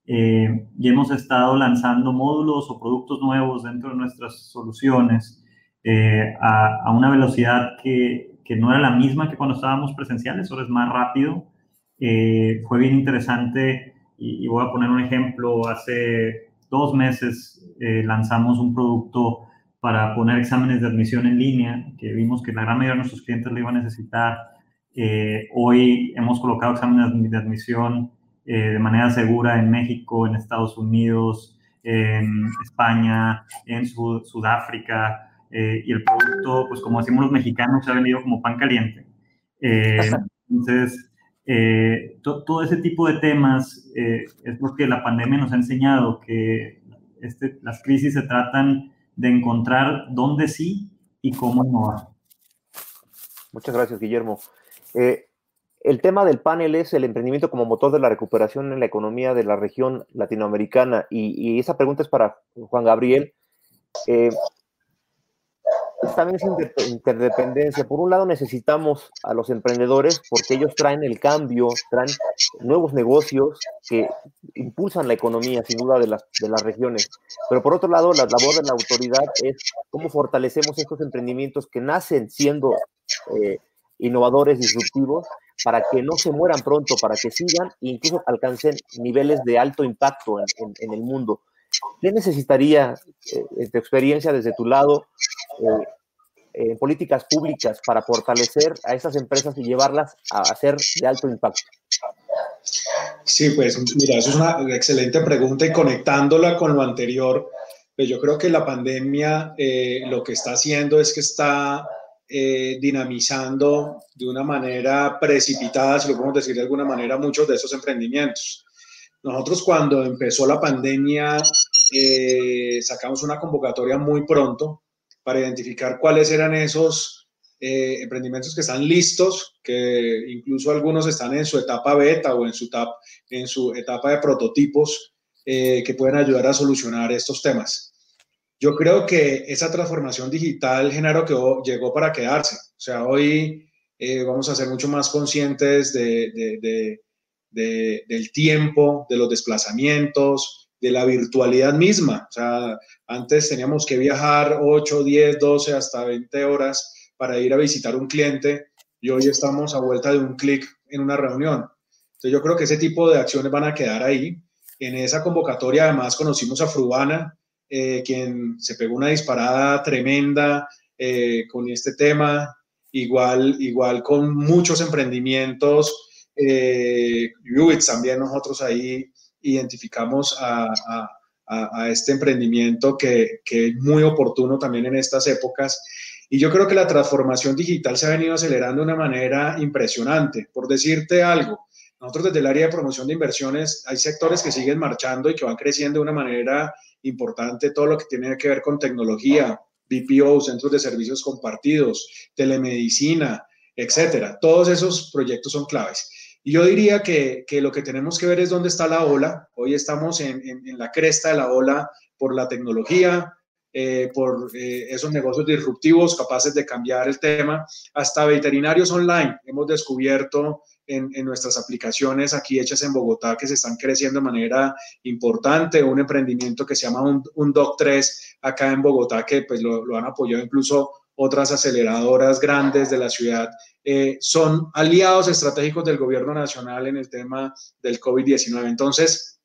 Eh, y hemos estado lanzando módulos o productos nuevos dentro de nuestras soluciones eh, a, a, una velocidad que, que no era la misma que cuando estábamos presenciales, ahora es más rápido. Eh, fue bien interesante y, voy a poner un ejemplo. Hace dos meses lanzamos un producto para poner exámenes de admisión en línea, que vimos que la gran mayoría de nuestros clientes lo iban a necesitar. Eh, hoy hemos colocado exámenes de admisión de manera segura en México, en Estados Unidos, en España, en Sudáfrica, eh, y el producto, pues como decimos los mexicanos, se ha vendido como pan caliente. Eh, entonces, eh, todo ese tipo de temas es lo que la pandemia nos ha enseñado, que este, las crisis se tratan de encontrar dónde sí y cómo no. Muchas gracias, Guillermo. El tema del panel es el emprendimiento como motor de la recuperación en la economía de la región latinoamericana y, esa pregunta es para Juan Gabriel también es interdependencia. Por un lado necesitamos a los emprendedores porque ellos traen el cambio, traen nuevos negocios que impulsan la economía, sin duda, de las, de las regiones. Pero por otro lado, la labor de la autoridad es cómo fortalecemos estos emprendimientos que nacen siendo eh, innovadores, disruptivos, para que no se mueran pronto, para que sigan e incluso alcancen niveles de alto impacto en, el mundo. ¿Qué necesitaría, eh, tu experiencia desde tu lado, eh, en políticas públicas para fortalecer a esas empresas y llevarlas a hacer de alto impacto? Sí, pues mira, eso es una excelente pregunta y conectándola con lo anterior, pues yo creo que la pandemia eh, lo que está haciendo es que está eh, dinamizando de una manera precipitada, si lo podemos decir de alguna manera, muchos de esos emprendimientos. Nosotros cuando empezó la pandemia eh, sacamos una convocatoria muy pronto para identificar cuáles eran esos eh, emprendimientos que están listos, que incluso algunos están en su etapa beta o en su, etapa de prototipos que pueden ayudar a solucionar estos temas. Yo creo que esa transformación digital, Genaro, que llegó para quedarse. O sea, hoy vamos a ser mucho más conscientes de, del tiempo, de los desplazamientos, de la virtualidad misma. O sea, antes teníamos que viajar 8, 10, 12, hasta 20 horas para ir a visitar un cliente y hoy estamos a vuelta de un clic en una reunión. Entonces yo creo que ese tipo de acciones van a quedar ahí. En esa convocatoria además conocimos a Frubana, eh, quien se pegó una disparada tremenda eh, con este tema, igual, igual con muchos emprendimientos. Eh, también nosotros ahí identificamos a, este emprendimiento que, es muy oportuno también en estas épocas. Y yo creo que la transformación digital se ha venido acelerando de una manera impresionante. Por decirte algo, nosotros desde el área de promoción de inversiones hay sectores que siguen marchando y que van creciendo de una manera importante, todo lo que tiene que ver con tecnología, BPO, centros de servicios compartidos, telemedicina, etcétera. Todos esos proyectos son claves. Y yo diría que, que, lo que tenemos que ver es dónde está la ola. Hoy estamos en, en, la cresta de la ola por la tecnología, eh, por eh, esos negocios disruptivos capaces de cambiar el tema, hasta veterinarios online. Hemos descubierto en, en, nuestras aplicaciones aquí hechas en Bogotá que se están creciendo de manera importante. Un emprendimiento que se llama un, un Doc3 acá en Bogotá que pues lo, lo han apoyado incluso otras aceleradoras grandes de la ciudad eh, son aliados estratégicos del gobierno nacional en el tema del COVID-19. Entonces,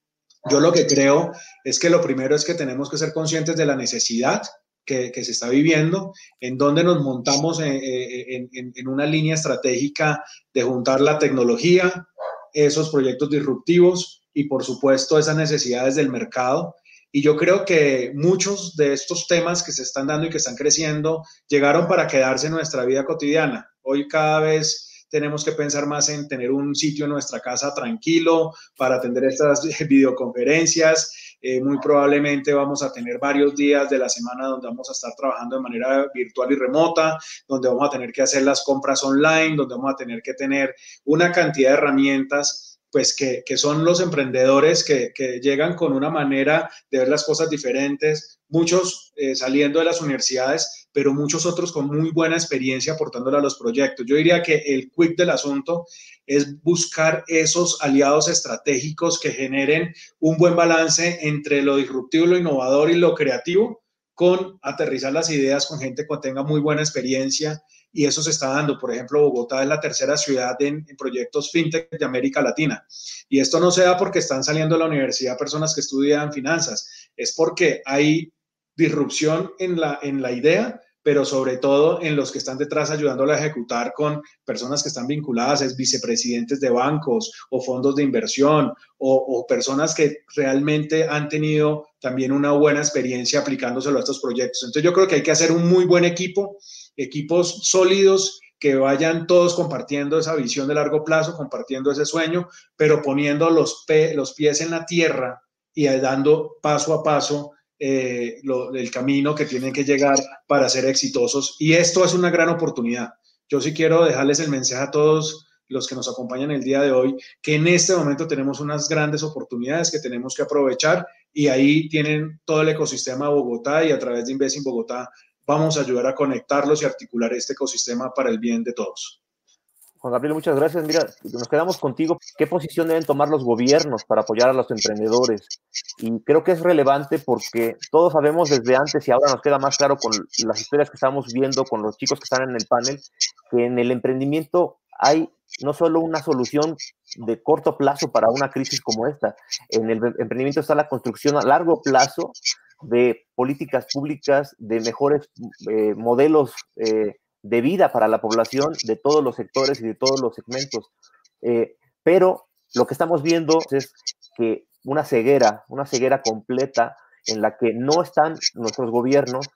yo lo que creo es que lo primero es que tenemos que ser conscientes de la necesidad que, se está viviendo, en donde nos montamos eh, eh, en, una línea estratégica de juntar la tecnología, esos proyectos disruptivos y, por supuesto, esas necesidades del mercado y yo creo que muchos de estos temas que se están dando y que están creciendo llegaron para quedarse en nuestra vida cotidiana. Hoy cada vez tenemos que pensar más en tener un sitio en nuestra casa tranquilo para atender estas videoconferencias. Eh, muy probablemente vamos a tener varios días de la semana donde vamos a estar trabajando de manera virtual y remota, donde vamos a tener que hacer las compras online, donde vamos a tener que tener una cantidad de herramientas pues que, son los emprendedores que, llegan con una manera de ver las cosas diferentes, muchos eh, saliendo de las universidades, pero muchos otros con muy buena experiencia aportándole a los proyectos. Yo diría que el quick del asunto es buscar esos aliados estratégicos que generen un buen balance entre lo disruptivo, lo innovador y lo creativo, con aterrizar las ideas con gente que tenga muy buena experiencia y eso se está dando. Por ejemplo, Bogotá es la tercera ciudad en, proyectos fintech de América Latina. Y esto no se da porque están saliendo de la universidad personas que estudian finanzas, es porque hay disrupción en la, en la idea, pero sobre todo en los que están detrás ayudándole a ejecutar con personas que están vinculadas, es vicepresidentes de bancos o fondos de inversión o, o, personas que realmente han tenido también una buena experiencia aplicándoselo a estos proyectos. Entonces yo creo que hay que hacer un muy buen equipo, equipos sólidos que vayan todos compartiendo esa visión de largo plazo, compartiendo ese sueño, pero poniendo los, los pies en la tierra y dando paso a paso eh, el camino que tienen que llegar para ser exitosos. Y esto es una gran oportunidad. Yo sí quiero dejarles el mensaje a todos los que nos acompañan el día de hoy, que en este momento tenemos unas grandes oportunidades que tenemos que aprovechar y ahí tienen todo el ecosistema de Bogotá y a través de Inves Bogotá vamos a ayudar a conectarlos y articular este ecosistema para el bien de todos. Juan Gabriel, muchas gracias. Mira, nos quedamos contigo. ¿Qué posición deben tomar los gobiernos para apoyar a los emprendedores? Y creo que es relevante porque todos sabemos desde antes y ahora nos queda más claro con las historias que estamos viendo con los chicos que están en el panel, que en el emprendimiento hay no solo una solución de corto plazo para una crisis como esta, en el emprendimiento está la construcción a largo plazo de políticas públicas, de mejores eh, modelos eh, de vida para la población de todos los sectores y de todos los segmentos. Eh, pero lo que estamos viendo es que una ceguera, una ceguera completa en la que no están nuestros gobiernos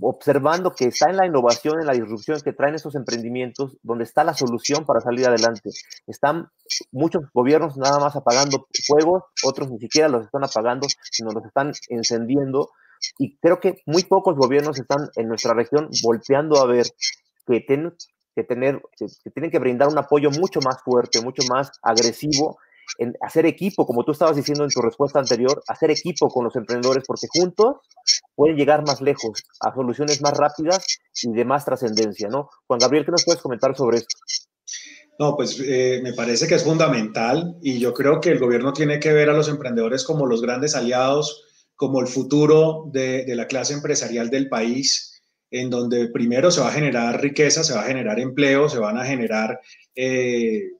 observando que está en la innovación, en la disrupción que traen esos emprendimientos, donde está la solución para salir adelante. Están muchos gobiernos nada más apagando fuegos, otros ni siquiera los están apagando, sino los están encendiendo y creo que muy pocos gobiernos están en nuestra región volteando a ver que, tienen que, tener, que tienen que brindar un apoyo mucho más fuerte, mucho más agresivo en hacer equipo, como tú estabas diciendo en tu respuesta anterior, hacer equipo con los emprendedores, porque juntos pueden llegar más lejos, a soluciones más rápidas y de más trascendencia, ¿no? Juan Gabriel, ¿qué nos puedes comentar sobre esto? No, pues eh, me parece que es fundamental y yo creo que el gobierno tiene que ver a los emprendedores como los grandes aliados como el futuro de, la clase empresarial del país, en donde primero se va a generar riqueza, se va a generar empleo, se van a generar, eh,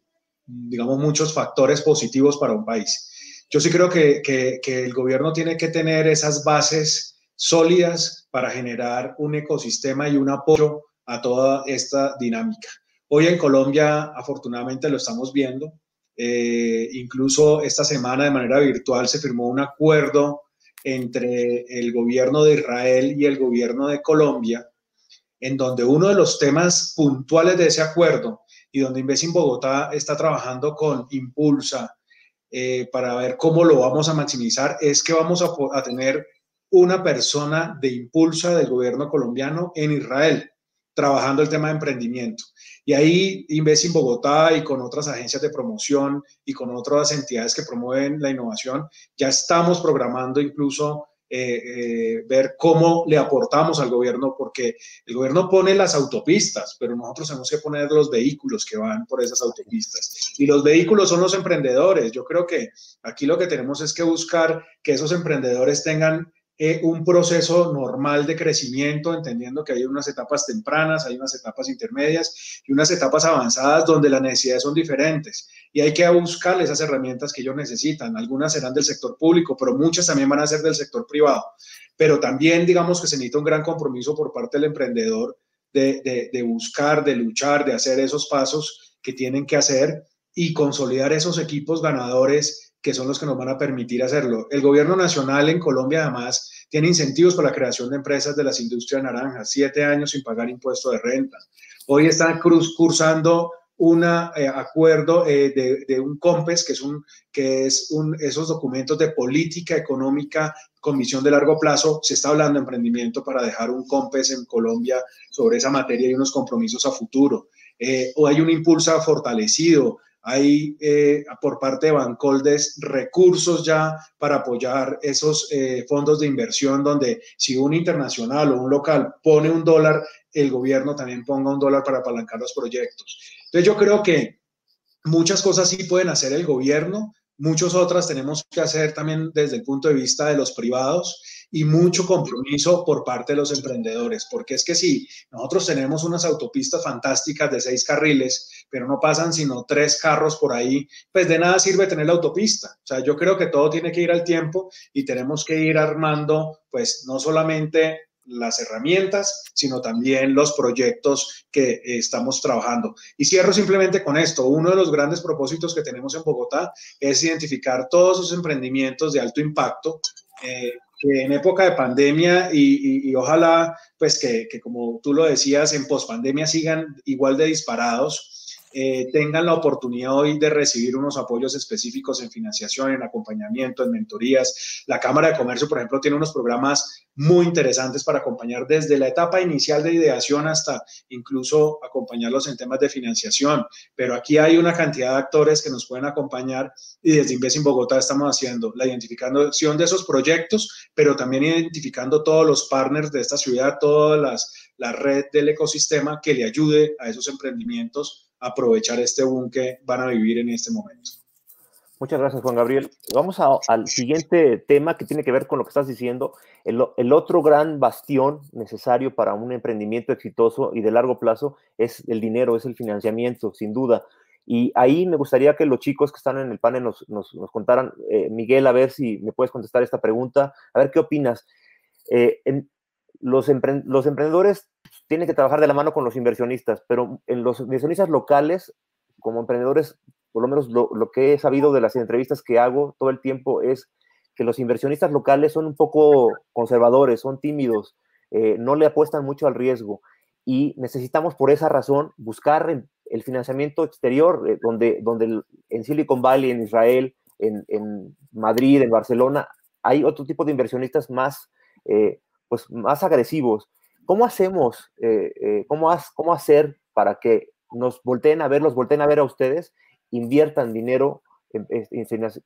digamos, muchos factores positivos para un país. Yo sí creo que, que, el gobierno tiene que tener esas bases sólidas para generar un ecosistema y un apoyo a toda esta dinámica. Hoy en Colombia, afortunadamente, lo estamos viendo. Eh, incluso esta semana de manera virtual se firmó un acuerdo entre el gobierno de Israel y el gobierno de Colombia, en donde uno de los temas puntuales de ese acuerdo y donde Invesin Bogotá está trabajando con Impulsa eh, para ver cómo lo vamos a maximizar, es que vamos a tener una persona de Impulsa del gobierno colombiano en Israel trabajando el tema de emprendimiento. Y ahí Investing Bogotá y con otras agencias de promoción y con otras entidades que promueven la innovación, ya estamos programando incluso eh, eh, ver cómo le aportamos al gobierno, porque el gobierno pone las autopistas, pero nosotros tenemos que poner los vehículos que van por esas autopistas. Y los vehículos son los emprendedores. Yo creo que aquí lo que tenemos es que buscar que esos emprendedores tengan un proceso normal de crecimiento, entendiendo que hay unas etapas tempranas, hay unas etapas intermedias y unas etapas avanzadas donde las necesidades son diferentes. Y hay que buscar esas herramientas que ellos necesitan. Algunas serán del sector público, pero muchas también van a ser del sector privado. Pero también digamos que se necesita un gran compromiso por parte del emprendedor de, de buscar, de luchar, de hacer esos pasos que tienen que hacer y consolidar esos equipos ganadores que son los que nos van a permitir hacerlo. El gobierno nacional en Colombia además tiene incentivos para la creación de empresas de las industrias naranjas, siete años sin pagar impuesto de renta. Hoy están cursando un eh, acuerdo eh, de, un COMPES, que es, un, que es esos documentos de política económica con visión de largo plazo. Se está hablando de emprendimiento para dejar un COMPES en Colombia sobre esa materia y unos compromisos a futuro. Eh, o hay un impulso fortalecido hay eh, por parte de Bancoldes recursos ya para apoyar esos eh, fondos de inversión donde si un internacional o un local pone un dólar, el gobierno también ponga un dólar para apalancar los proyectos. Entonces yo creo que muchas cosas sí pueden hacer el gobierno, muchas otras tenemos que hacer también desde el punto de vista de los privados y mucho compromiso por parte de los emprendedores, porque es que si nosotros tenemos unas autopistas fantásticas de seis carriles, pero no pasan sino tres carros por ahí, pues de nada sirve tener la autopista. O sea, yo creo que todo tiene que ir al tiempo y tenemos que ir armando, pues no solamente las herramientas, sino también los proyectos que estamos trabajando. Y cierro simplemente con esto. Uno de los grandes propósitos que tenemos en Bogotá es identificar todos esos emprendimientos de alto impacto. Eh, que en época de pandemia y, ojalá, pues que, que, como tú lo decías, en pospandemia sigan igual de disparados, eh, tengan la oportunidad hoy de recibir unos apoyos específicos en financiación, en acompañamiento, en mentorías. La Cámara de Comercio, por ejemplo, tiene unos programas muy interesantes para acompañar desde la etapa inicial de ideación hasta incluso acompañarlos en temas de financiación. Pero aquí hay una cantidad de actores que nos pueden acompañar y desde Inves en Bogotá estamos haciendo la identificación de esos proyectos, pero también identificando todos los partners de esta ciudad, toda la red del ecosistema que le ayude a esos emprendimientos aprovechar este boom que van a vivir en este momento. Muchas gracias, Juan Gabriel. Vamos al siguiente tema que tiene que ver con lo que estás diciendo. El, otro gran bastión necesario para un emprendimiento exitoso y de largo plazo es el dinero, es el financiamiento, sin duda. Y ahí me gustaría que los chicos que están en el panel nos, nos, contaran, eh, Miguel, a ver si me puedes contestar esta pregunta, a ver qué opinas. Eh, en, los, los emprendedores tienen que trabajar de la mano con los inversionistas, pero en los inversionistas locales, como emprendedores, por lo menos lo, que he sabido de las entrevistas que hago todo el tiempo es que los inversionistas locales son un poco conservadores, son tímidos, eh, no le apuestan mucho al riesgo y necesitamos por esa razón buscar el financiamiento exterior, eh, donde, donde en Silicon Valley, en Israel, en, en, Madrid, en Barcelona, hay otro tipo de inversionistas más, eh, pues más agresivos. ¿Cómo hacemos, eh, eh, cómo, hacer para que nos volteen a ver, los volteen a ver a ustedes, inviertan dinero en,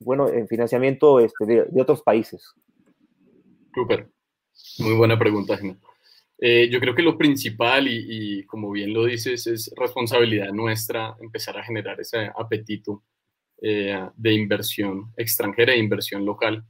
bueno, en financiamiento este, de, otros países? Súper. Muy buena pregunta, eh, yo creo que lo principal, y, como bien lo dices, es responsabilidad nuestra empezar a generar ese apetito de inversión extranjera e inversión local.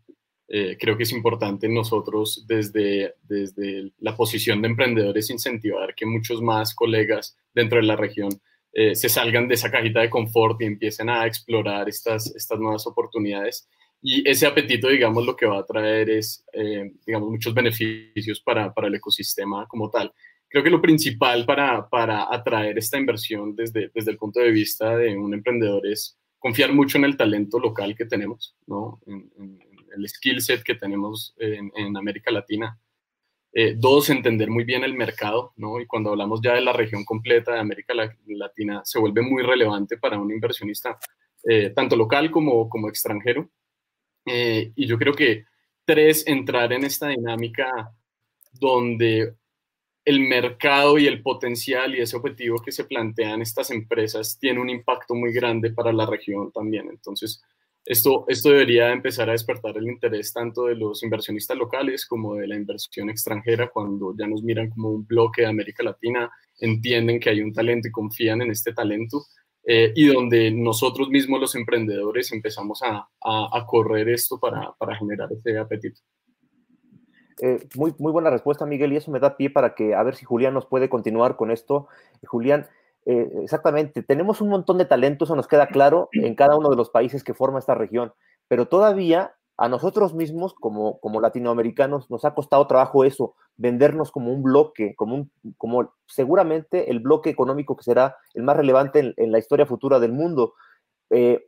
Eh, creo que es importante nosotros desde, desde la posición de emprendedores incentivar que muchos más colegas dentro de la región eh, se salgan de esa cajita de confort y empiecen a explorar estas, estas nuevas oportunidades. Y ese apetito, digamos, lo que va a traer es, eh, digamos, muchos beneficios para, para, el ecosistema como tal. Creo que lo principal para, para atraer esta inversión desde, desde el punto de vista de un emprendedor es confiar mucho en el talento local que tenemos, ¿no? En, en, el skill set que tenemos en, América Latina. Eh, dos, entender muy bien el mercado, ¿no? Y cuando hablamos ya de la región completa de América Latina, se vuelve muy relevante para un inversionista, eh, tanto local como, como extranjero. Eh, y yo creo que tres, entrar en esta dinámica donde el mercado y el potencial y ese objetivo que se plantean estas empresas tiene un impacto muy grande para la región también. Entonces, esto, esto debería empezar a despertar el interés tanto de los inversionistas locales como de la inversión extranjera cuando ya nos miran como un bloque de América Latina, entienden que hay un talento y confían en este talento eh, y donde nosotros mismos los emprendedores empezamos a, a, correr esto para, para, generar ese apetito. Eh, muy, muy buena respuesta, Miguel, y eso me da pie para que a ver si Julián nos puede continuar con esto. Julián, eh, exactamente, tenemos un montón de talento, eso nos queda claro en cada uno de los países que forma esta región, pero todavía a nosotros mismos como, como latinoamericanos nos ha costado trabajo eso, vendernos como un bloque, como, un, como seguramente el bloque económico que será el más relevante en, la historia futura del mundo. Eh,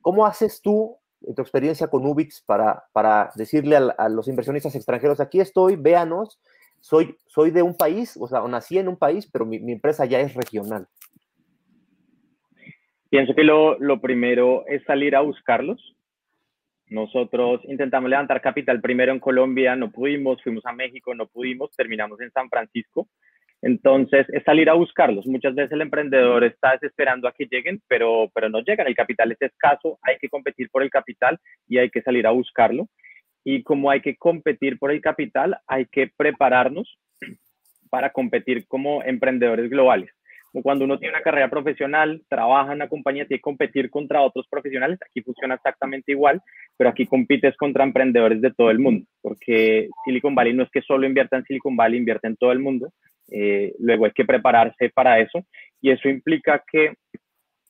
¿Cómo haces tú, en tu experiencia con Ubix, para, para decirle a, a los inversionistas extranjeros, aquí estoy, véanos, soy, soy de un país, o sea, nací en un país, pero mi, empresa ya es regional. Pienso que lo, lo, primero es salir a buscarlos. Nosotros intentamos levantar capital primero en Colombia, no pudimos, fuimos a México, no pudimos, terminamos en San Francisco. Entonces, es salir a buscarlos. Muchas veces el emprendedor está esperando a que lleguen, pero, pero no llegan. El capital es escaso, hay que competir por el capital y hay que salir a buscarlo y como hay que competir por el capital, hay que prepararnos para competir como emprendedores globales. cuando uno tiene una carrera profesional, trabaja en una compañía, tiene que competir contra otros profesionales, aquí funciona exactamente igual, pero aquí compites contra emprendedores de todo el mundo, porque Silicon Valley no es que solo invierta en Silicon Valley, invierte en todo el mundo, eh, luego hay que prepararse para eso y eso implica que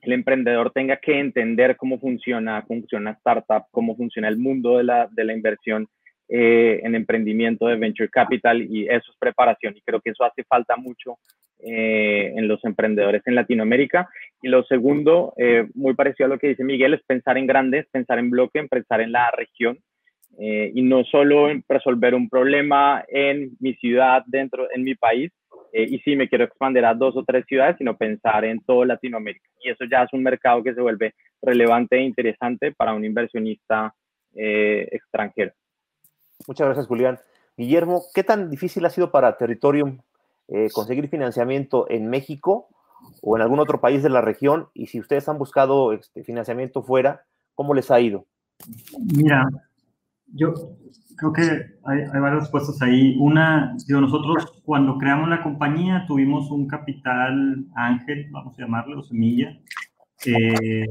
el emprendedor tenga que entender cómo funciona, funciona startup, cómo funciona el mundo de la, inversión eh, en emprendimiento de venture capital y eso es preparación y creo que eso hace falta mucho eh, en los emprendedores en Latinoamérica. Y lo segundo, eh, muy parecido a lo que dice Miguel, es pensar en grandes, pensar en bloque, pensar en la región y no solo resolver un problema en mi ciudad, dentro, en mi país, y si me quiero expandir a dos o tres ciudades, sino pensar en todo Latinoamérica. Y eso ya es un mercado que se vuelve relevante e interesante para un inversionista extranjero. Muchas gracias, Julián. Guillermo, ¿qué tan difícil ha sido para Territorium eh, conseguir financiamiento en México o en algún otro país de la región? Y si ustedes han buscado este, financiamiento fuera, ¿cómo les ha ido? Mira, yo creo que hay, varias respuestas ahí. Una, digo, nosotros cuando creamos la compañía tuvimos un capital ángel, vamos a llamarlo, semilla, eh,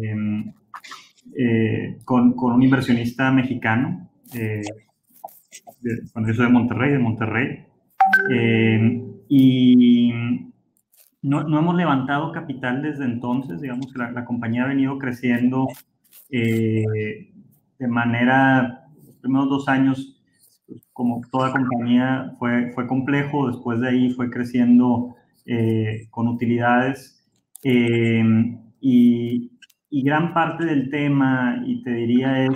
eh, con, con, un inversionista mexicano cuando yo soy de Monterrey, de Monterrey. Eh, y no, no, hemos levantado capital desde entonces, digamos que la, compañía ha venido creciendo eh, de manera, primeros dos años, como toda compañía, fue, fue complejo, después de ahí fue creciendo eh, con utilidades. y, y gran parte del tema, y te diría, es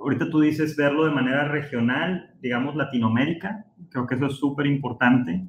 ahorita tú dices verlo de manera regional, digamos Latinoamérica, creo que eso es súper importante,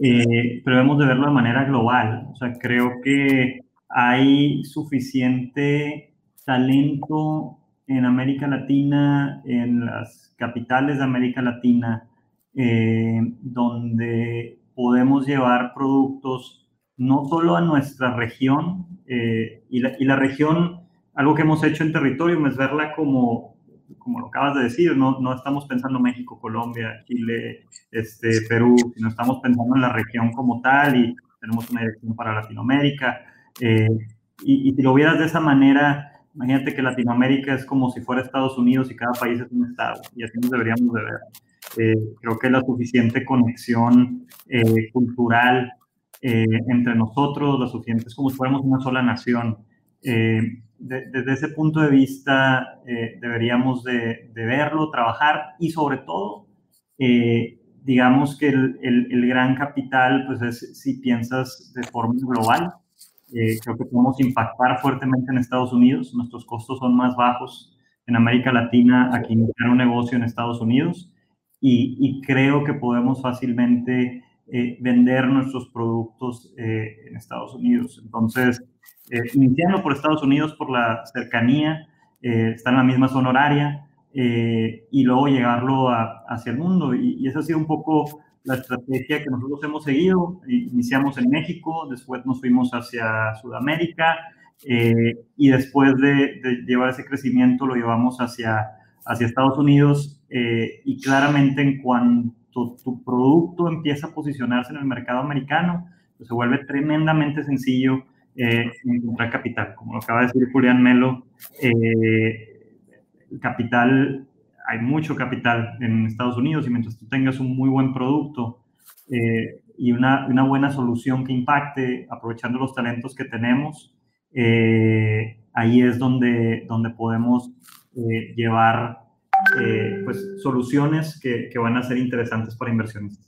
eh, pero debemos de verlo de manera global. O sea, creo que hay suficiente talento en América Latina, en las capitales de América Latina, eh, donde podemos llevar productos no solo a nuestra región, eh, y, la, y la región, algo que hemos hecho en territorio es verla como como lo acabas de decir, no, no estamos pensando México, Colombia, Chile, este, Perú, sino estamos pensando en la región como tal y tenemos una dirección para Latinoamérica. Eh, y, y, si lo vieras de esa manera, imagínate que Latinoamérica es como si fuera Estados Unidos y cada país es un estado, y así nos deberíamos de ver. Eh, creo que la suficiente conexión eh, cultural entre nosotros, la suficiente, es como si fuéramos una sola nación desde ese punto de vista eh, deberíamos de, verlo, trabajar y sobre todo, eh, digamos que el, el, gran capital, pues es si piensas de forma global, eh, creo que podemos impactar fuertemente en Estados Unidos, nuestros costos son más bajos en América Latina aquí iniciar un negocio en Estados Unidos y, y creo que podemos fácilmente vender nuestros productos en Estados Unidos. Entonces, eh, iniciando por Estados Unidos por la cercanía, eh, está en la misma zona horaria, eh, y luego llegarlo hacia el mundo. Y, y, ha sido un poco la estrategia que nosotros hemos seguido. Iniciamos en México, después nos fuimos hacia Sudamérica, y después de, llevar ese crecimiento lo llevamos hacia, hacia Estados Unidos, y claramente en cuanto tu producto empieza a posicionarse en el mercado americano, pues se vuelve tremendamente sencillo eh, encontrar capital. Como lo acaba de decir Julián Melo, eh, capital, hay mucho capital en Estados Unidos y mientras tú tengas un muy buen producto eh, y una, una, buena solución que impacte, aprovechando los talentos que tenemos, eh, ahí es donde, donde podemos llevar pues, soluciones que, que van a ser interesantes para inversionistas.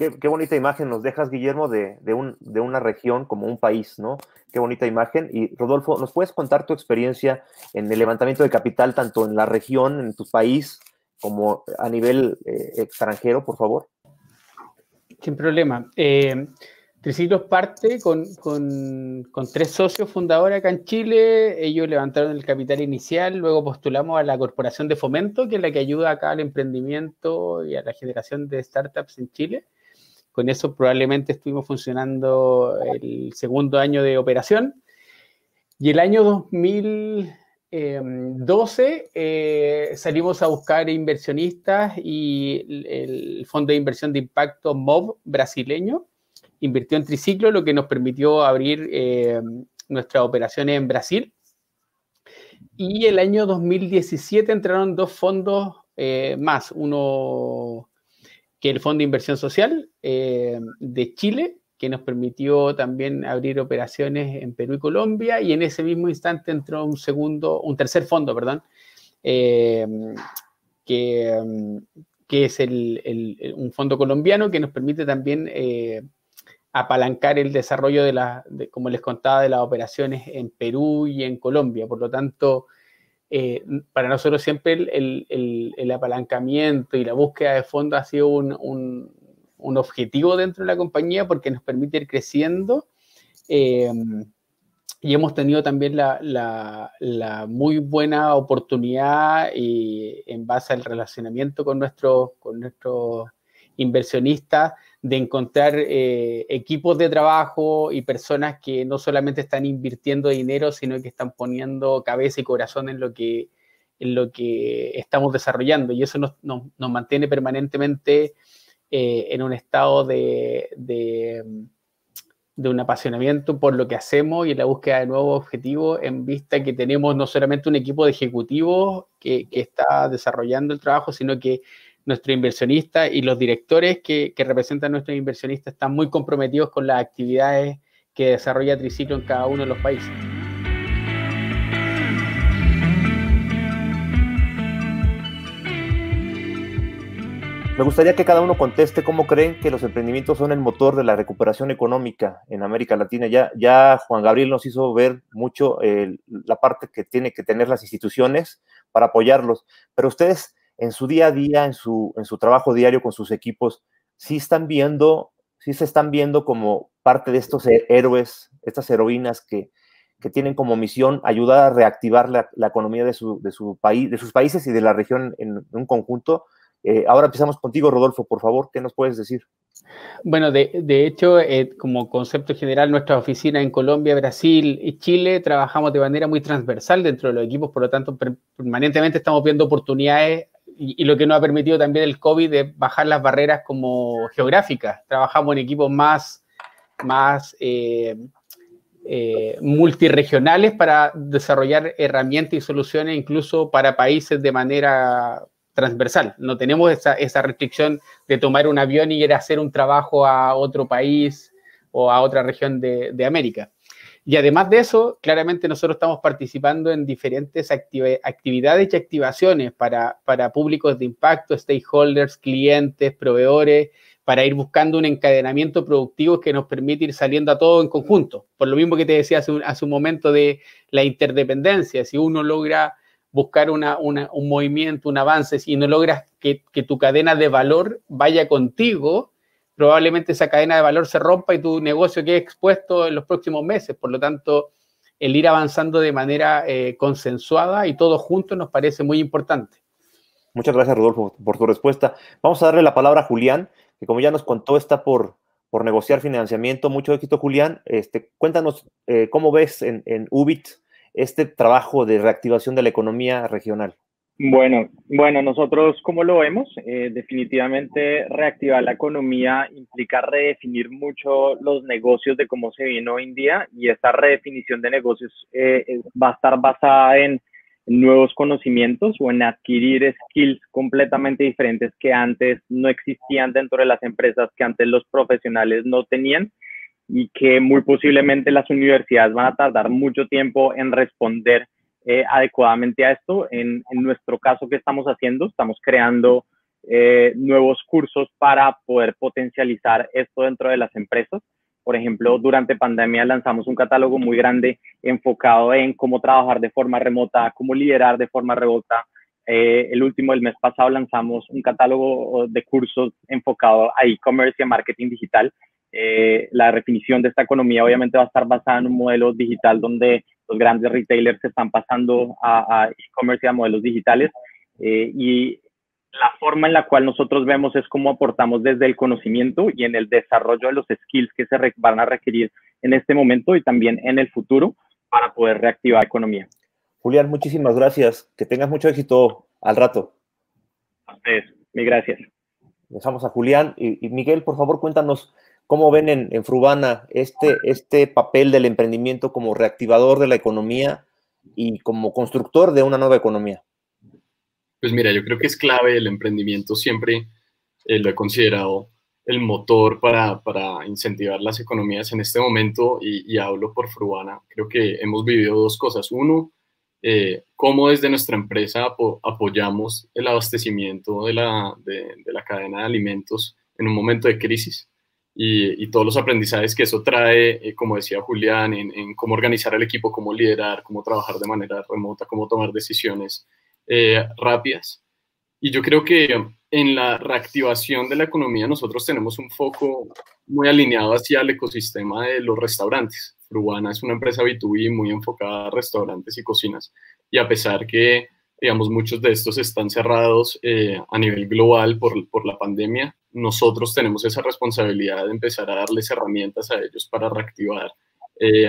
Qué, bonita imagen nos dejas, Guillermo, de, un, de, una región como un país, ¿no? Qué bonita imagen. Y Rodolfo, ¿nos puedes contar tu experiencia en el levantamiento de capital, tanto en la región, en tu país, como a nivel eh, extranjero, por favor? Sin problema. Eh, Triciclos parte con, con, con, tres socios fundadores acá en Chile. Ellos levantaron el capital inicial, luego postulamos a la Corporación de Fomento, que es la que ayuda acá al emprendimiento y a la generación de startups en Chile. Con eso probablemente estuvimos funcionando el segundo año de operación. Y el año 2012 eh, salimos a buscar inversionistas y el Fondo de Inversión de Impacto MOB brasileño invirtió en Triciclo, lo que nos permitió abrir eh, nuestras operaciones en Brasil. Y el año 2017 entraron dos fondos eh, más, uno que el Fondo de Inversión Social de Chile, que nos permitió también abrir operaciones en Perú y Colombia, y en ese mismo instante entró un segundo, un tercer fondo, perdón, que, que es el, un fondo colombiano que nos permite también eh, apalancar el desarrollo de, la, como les contaba, de las operaciones en Perú y en Colombia. Por lo tanto, eh, para nosotros siempre el, apalancamiento y la búsqueda de fondos ha sido un, objetivo dentro de la compañía porque nos permite ir creciendo. Eh, y hemos tenido también la, muy buena oportunidad y en base al relacionamiento con nuestros inversionistas de encontrar eh, equipos de trabajo y personas que no solamente están invirtiendo dinero, sino que están poniendo cabeza y corazón en lo que, en lo que estamos desarrollando. Y eso nos, mantiene permanentemente eh, en un estado de de un apasionamiento por lo que hacemos y la búsqueda de nuevos objetivos en vista que tenemos no solamente un equipo de ejecutivos que, está desarrollando el trabajo, sino que nuestros inversionistas y los directores que, representan a nuestros inversionistas están muy comprometidos con las actividades que desarrolla Triciclo en cada uno de los países. Me gustaría que cada uno conteste cómo creen que los emprendimientos son el motor de la recuperación económica en América Latina. Ya, ya Juan Gabriel nos hizo ver mucho la parte que tiene que tener las instituciones para apoyarlos, pero ustedes en su día a día, en su, en su trabajo diario con sus equipos, sí están viendo, sí se están viendo como parte de estos héroes, estas heroínas que, que tienen como misión ayudar a reactivar la, la economía de su, de su país, de sus países y de la región en un conjunto eh, ahora empezamos contigo, Rodolfo, por favor, ¿qué nos puedes decir? Bueno, de, hecho, eh, como concepto general, nuestra oficina en Colombia, Brasil y Chile trabajamos de manera muy transversal dentro de los equipos, por lo tanto, permanentemente estamos viendo oportunidades y, lo que nos ha permitido también el COVID es bajar las barreras como geográficas. Trabajamos en equipos más, más eh, multiregionales para desarrollar herramientas y soluciones incluso para países de manera transversal. No tenemos esa, restricción de tomar un avión y ir a hacer un trabajo a otro país o a otra región de, América. Y además de eso, claramente nosotros estamos participando en diferentes actividades y activaciones para, para públicos de impacto, stakeholders, clientes, proveedores, para ir buscando un encadenamiento productivo que nos permite ir saliendo a todo en conjunto. Por lo mismo que te decía hace un, hace un momento de la interdependencia, si uno logra buscar una, un movimiento, un avance, si no logras que, tu cadena de valor vaya contigo, probablemente esa cadena de valor se rompa y tu negocio quede expuesto en los próximos meses. Por lo tanto, el ir avanzando de manera eh, consensuada y todos juntos nos parece muy importante. Muchas gracias, Rodolfo, por tu respuesta. Vamos a darle la palabra a Julián, que como ya nos contó, está por, por negociar financiamiento. Mucho éxito, Julián. Este, cuéntanos eh, cómo ves en, en UBIT este trabajo de reactivación de la economía regional? Bueno, bueno, nosotros cómo lo vemos, eh, definitivamente reactivar la economía implica redefinir mucho los negocios de cómo se viene hoy en día y esta redefinición de negocios eh, va a estar basada en nuevos conocimientos o en adquirir skills completamente diferentes que antes no existían dentro de las empresas, que antes los profesionales no tenían y que muy posiblemente las universidades van a tardar mucho tiempo en responder eh, adecuadamente a esto. En, nuestro caso, ¿qué estamos haciendo? Estamos creando eh, nuevos cursos para poder potencializar esto dentro de las empresas. Por ejemplo, durante pandemia lanzamos un catálogo muy grande enfocado en cómo trabajar de forma remota, cómo liderar de forma remota. Eh, el último, el mes pasado, lanzamos un catálogo de cursos enfocado a e-commerce y a marketing digital eh, la definición de esta economía obviamente va a estar basada en un modelo digital donde los grandes retailers se están pasando a, e-commerce y a modelos digitales. Eh, y la forma en la cual nosotros vemos es cómo aportamos desde el conocimiento y en el desarrollo de los skills que se van a requerir en este momento y también en el futuro para poder reactivar la economía. Julián, muchísimas gracias. Que tengas mucho éxito al rato. A ustedes, mi gracias. Dejamos a Julián. y Miguel, por favor, cuéntanos ¿cómo ven en, en, Frubana este, este papel del emprendimiento como reactivador de la economía y como constructor de una nueva economía? Pues mira, yo creo que es clave el emprendimiento, siempre eh, lo he considerado el motor para, incentivar las economías en este momento y, hablo por Fruana. Creo que hemos vivido dos cosas. Uno, eh, cómo desde nuestra empresa apoyamos el abastecimiento de la, de, la cadena de alimentos en un momento de crisis y, y todos los aprendizajes que eso trae, eh, como decía Julián, en, en, cómo organizar el equipo, cómo liderar, cómo trabajar de manera remota, cómo tomar decisiones eh, rápidas. Y yo creo que en la reactivación de la economía nosotros tenemos un foco muy alineado hacia el ecosistema de los restaurantes. Fruana es una empresa B2B muy enfocada a restaurantes y cocinas. Y a pesar que, digamos, muchos de estos están cerrados eh, a nivel global por, por, la pandemia, nosotros tenemos esa responsabilidad de empezar a darles herramientas a ellos para reactivar, eh,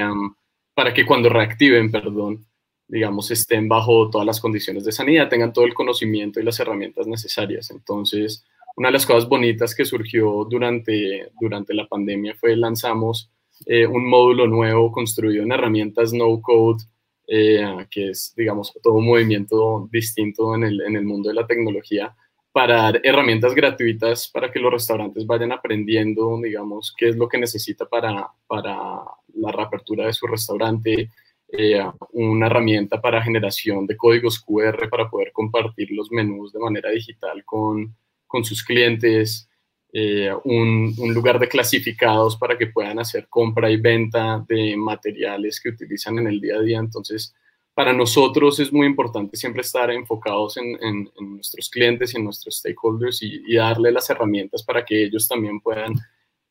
para que cuando reactiven, perdón, digamos, estén bajo todas las condiciones de sanidad, tengan todo el conocimiento y las herramientas necesarias. Entonces, una de las cosas bonitas que surgió durante, durante la pandemia fue lanzamos eh, un módulo nuevo construido en herramientas no code, eh, que es, digamos, todo un movimiento distinto en el, en el mundo de la tecnología, para dar herramientas gratuitas para que los restaurantes vayan aprendiendo, digamos, qué es lo que necesita para, para la reapertura de su restaurante, eh, una herramienta para generación de códigos QR para poder compartir los menús de manera digital con, con sus clientes, eh, un, un, lugar de clasificados para que puedan hacer compra y venta de materiales que utilizan en el día a día. Entonces, para nosotros es muy importante siempre estar enfocados en, en, nuestros clientes y en nuestros stakeholders y, y, darle las herramientas para que ellos también puedan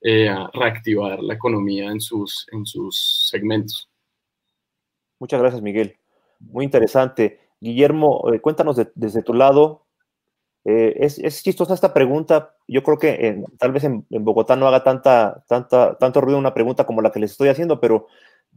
eh, reactivar la economía en sus, en sus segmentos. Muchas gracias, Miguel. Muy interesante. Guillermo, eh, cuéntanos de, desde tu lado. Eh, es, es, chistosa esta pregunta. Yo creo que tal vez en, en, Bogotá no haga tanta, tanta, tanto ruido una pregunta como la que les estoy haciendo, pero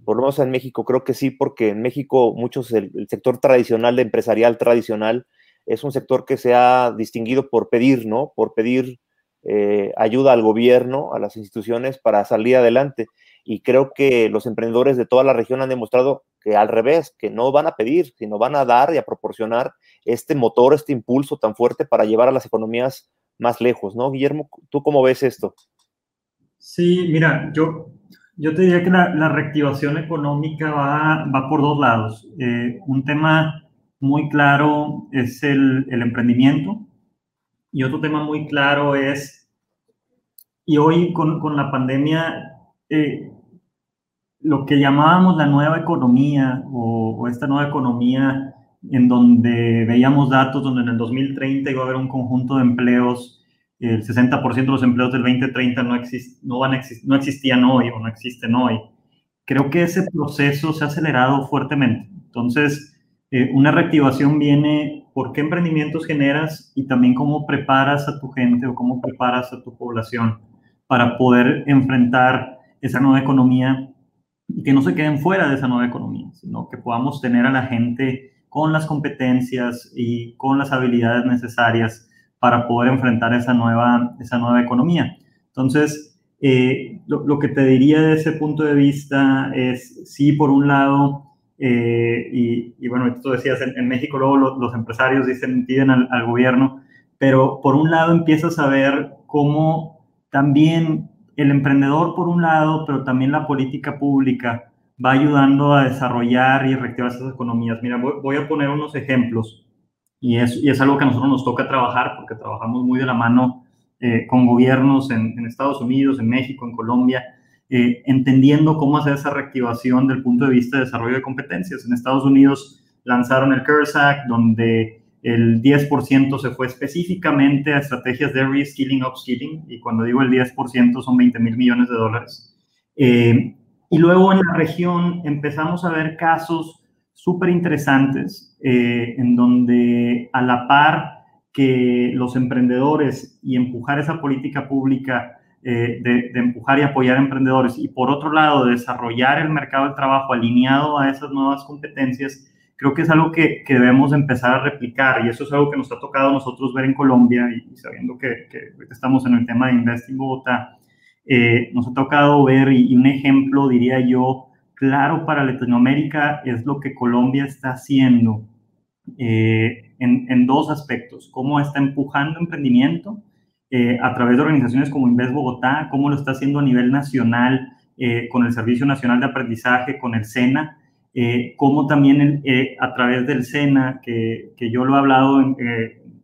por lo menos en México creo que sí, porque en México muchos, el, sector tradicional, empresarial tradicional, es un sector que se ha distinguido por pedir, ¿no? Por pedir eh, ayuda al gobierno, a las instituciones para salir adelante. Y creo que los emprendedores de toda la región han demostrado que al revés, que no van a pedir, sino van a dar y a proporcionar este motor, este impulso tan fuerte para llevar a las economías más lejos, ¿no? Guillermo, ¿tú cómo ves esto? Sí, mira, yo, yo te diría que la, la reactivación económica va, va, por dos lados. Eh, un tema muy claro es el, el emprendimiento y otro tema muy claro es, y hoy con, con la pandemia eh, lo que llamábamos la nueva economía o, o, esta nueva economía en donde veíamos datos donde en el 2030 iba a haber un conjunto de empleos, el 60% de los empleos del 2030 no, exist, no, van no existían hoy o no existen hoy. Creo que ese proceso se ha acelerado fuertemente. Entonces, eh, una reactivación viene por qué emprendimientos generas y también cómo preparas a tu gente o cómo preparas a tu población para poder enfrentar esa nueva economía y que no se queden fuera de esa nueva economía, sino que podamos tener a la gente con las competencias y con las habilidades necesarias para poder enfrentar esa nueva, esa nueva economía. Entonces, eh, lo, que te diría de ese punto de vista es, sí, por un lado, eh, y, bueno, tú decías, en, en México luego los, empresarios dicen, piden al, gobierno, pero por un lado empiezas a ver cómo también el emprendedor por un lado, pero también la política pública va ayudando a desarrollar y reactivar esas economías. Mira, voy a poner unos ejemplos y es, y es, algo que a nosotros nos toca trabajar porque trabajamos muy de la mano eh, con gobiernos en, en, Estados Unidos, en México, en Colombia, eh, entendiendo cómo hacer esa reactivación del punto de vista de desarrollo de competencias. En Estados Unidos lanzaron el CARES Act, donde el 10% se fue específicamente a estrategias de reskilling, upskilling, y cuando digo el 10% son 20 mil millones de dólares. Eh, y luego en la región empezamos a ver casos súper interesantes eh, en donde a la par que los emprendedores y empujar esa política pública eh, de, de, empujar y apoyar a emprendedores y por otro lado desarrollar el mercado del trabajo alineado a esas nuevas competencias, creo que es algo que, que, debemos empezar a replicar. Y eso es algo que nos ha tocado a nosotros ver en Colombia y, y sabiendo que, que estamos en el tema de Invest in Bogotá, eh, nos ha tocado ver, y, un ejemplo, diría yo, claro para Latinoamérica es lo que Colombia está haciendo eh, en, dos aspectos, cómo está empujando emprendimiento eh, a través de organizaciones como Invest Bogotá, cómo lo está haciendo a nivel nacional con el Servicio Nacional de Aprendizaje, con el SENA, cómo también a través del SENA, que, que, yo lo he hablado en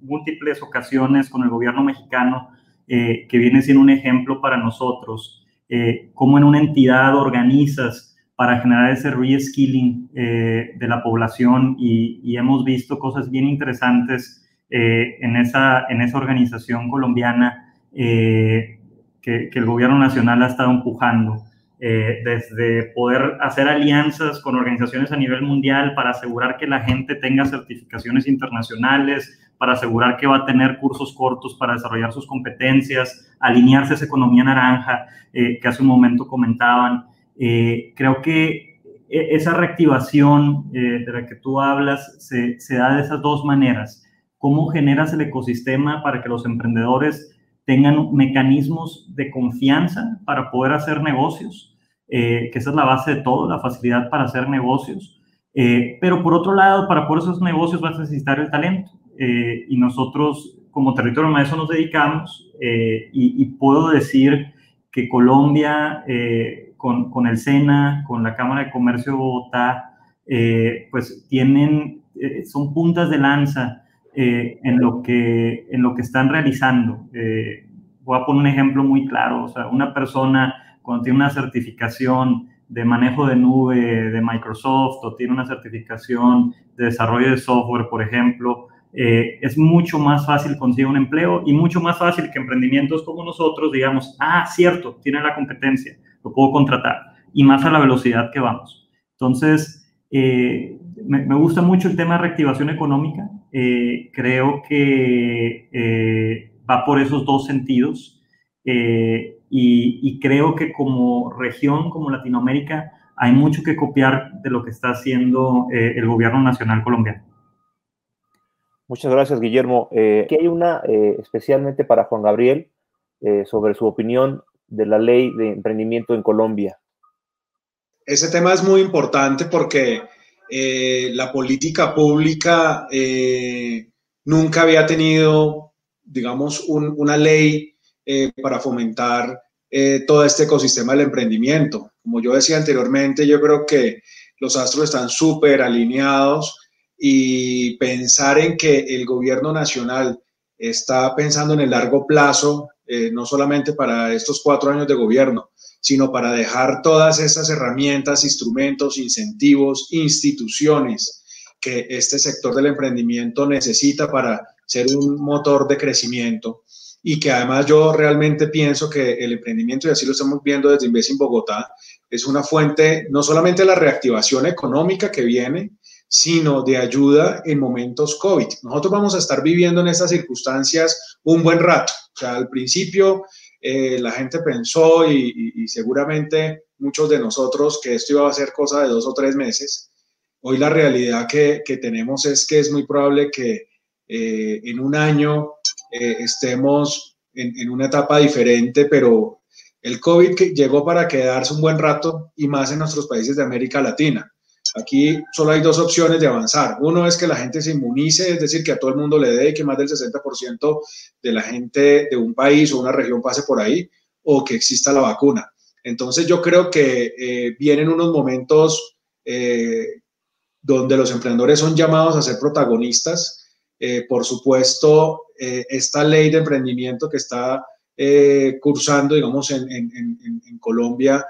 múltiples ocasiones con el gobierno mexicano, eh, que viene siendo un ejemplo para nosotros, eh, cómo en una entidad organizas para generar ese reskilling eh, de la población y, hemos visto cosas bien interesantes en, esa, en esa organización colombiana que, que, el gobierno nacional ha estado empujando. desde poder hacer alianzas con organizaciones a nivel mundial para asegurar que la gente tenga certificaciones internacionales, para asegurar que va a tener cursos cortos para desarrollar sus competencias, alinearse a esa economía naranja eh, que hace un momento comentaban. Eh, creo que e, esa reactivación eh, de la que tú hablas se, se, da de esas dos maneras. ¿Cómo generas el ecosistema para que los emprendedores tengan mecanismos de confianza para poder hacer negocios? que esa es la base de todo, la facilidad para hacer negocios. pero por otro lado, para poder esos negocios vas a necesitar el talento. Eh, y nosotros como territorio a eso nos dedicamos eh, y, puedo decir que Colombia eh, con, con, el SENA, con la Cámara de Comercio de Bogotá, pues tienen, son puntas de lanza en, lo que, en lo que están realizando. voy a poner un ejemplo muy claro, o sea, una persona cuando tiene una certificación de manejo de nube de Microsoft o tiene una certificación de desarrollo de software, por ejemplo, eh, es mucho más fácil conseguir un empleo y mucho más fácil que emprendimientos como nosotros digamos, ah, cierto, tiene la competencia, lo puedo contratar, y más a la velocidad que vamos. Entonces, eh, me, gusta mucho el tema de reactivación económica, eh, creo que va por esos dos sentidos y creo que como región, como Latinoamérica, hay mucho que copiar de lo que está haciendo el gobierno nacional colombiano. Muchas gracias, Guillermo. Eh, aquí hay una eh, especialmente para Juan Gabriel eh, sobre su opinión de la ley de emprendimiento en Colombia. Ese tema es muy importante porque la política pública nunca había tenido, digamos, una ley para fomentar todo este ecosistema del emprendimiento. Como yo decía anteriormente, yo creo que los astros están súper alineados y pensar en que el gobierno nacional está pensando en el largo plazo, eh, no solamente para estos cuatro años de gobierno, sino para dejar todas esas herramientas, instrumentos, incentivos, instituciones que este sector del emprendimiento necesita para ser un motor de crecimiento. Y que además yo realmente pienso que el emprendimiento, y así lo estamos viendo desde Inves en Bogotá, es una fuente no solamente de la reactivación económica que viene, sino de ayuda en momentos COVID. Nosotros vamos a estar viviendo en estas circunstancias un buen rato. Al principio eh, la gente pensó y, seguramente muchos de nosotros que esto iba a ser cosa de dos o tres meses. Hoy la realidad que, tenemos es que es muy probable que eh, en un año eh, estemos en, en, una etapa diferente, pero el COVID llegó para quedarse un buen rato y más en nuestros países de América Latina. Aquí solo hay dos opciones de avanzar. Uno es que la gente se inmunice, es decir, que a todo el mundo le dé que más del 60% de la gente de un país o una región pase por ahí, o que exista la vacuna. Entonces yo creo que eh, vienen unos momentos eh, donde los emprendedores son llamados a ser protagonistas. Eh, por supuesto, esta ley de emprendimiento que está cursando, digamos, en, en Colombia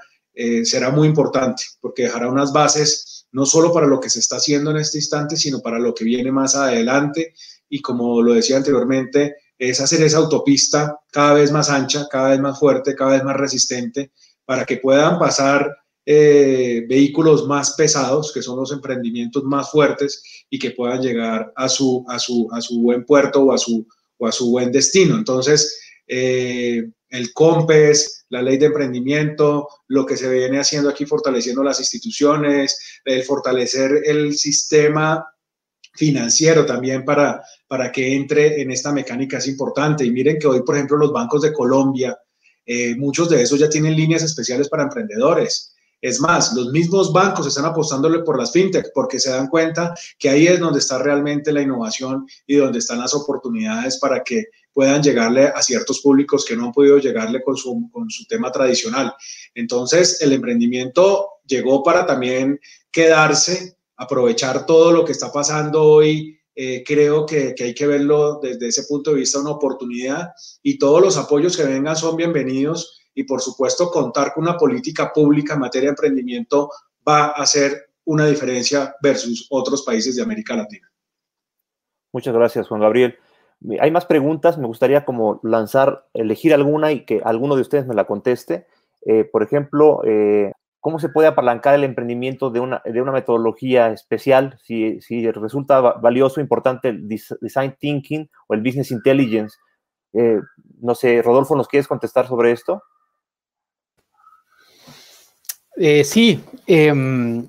será muy importante porque dejará unas bases no solo para lo que se está haciendo en este instante, sino para lo que viene más adelante. Y como lo decía anteriormente, es hacer esa autopista cada vez más ancha, cada vez más fuerte, cada vez más resistente, para que puedan pasar eh, vehículos más pesados, que son los emprendimientos más fuertes, y que puedan llegar a su, a su, a su buen puerto o a su, o a su buen destino. Entonces, eh, el COMPES, la ley de emprendimiento, lo que se viene haciendo aquí fortaleciendo las instituciones, el fortalecer el sistema financiero también para, para que entre en esta mecánica es importante. Y miren que hoy, por ejemplo, los bancos de Colombia eh, muchos de esos ya tienen líneas especiales para emprendedores. Es más, los mismos bancos están apostándole por las fintech porque se dan cuenta que ahí es donde está realmente la innovación y donde están las oportunidades para que puedan llegarle a ciertos públicos que no han podido llegarle con su, con su tema tradicional. Entonces, el emprendimiento llegó para también quedarse, aprovechar todo lo que está pasando hoy eh, creo que, que, hay que verlo desde ese punto de vista una oportunidad y todos los apoyos que vengan son bienvenidos y por supuesto contar con una política pública en materia de emprendimiento va a hacer una diferencia versus otros países de América Latina. Muchas gracias, Juan Gabriel. Hay más preguntas, me gustaría como lanzar, elegir alguna y que alguno de ustedes me la conteste. Eh, por ejemplo, eh, ¿cómo se puede apalancar el emprendimiento de una, de una metodología especial? Si, si resulta valioso, importante el design thinking o el business intelligence. Eh, no sé, Rodolfo, ¿nos quieres contestar sobre esto? Sí. Em,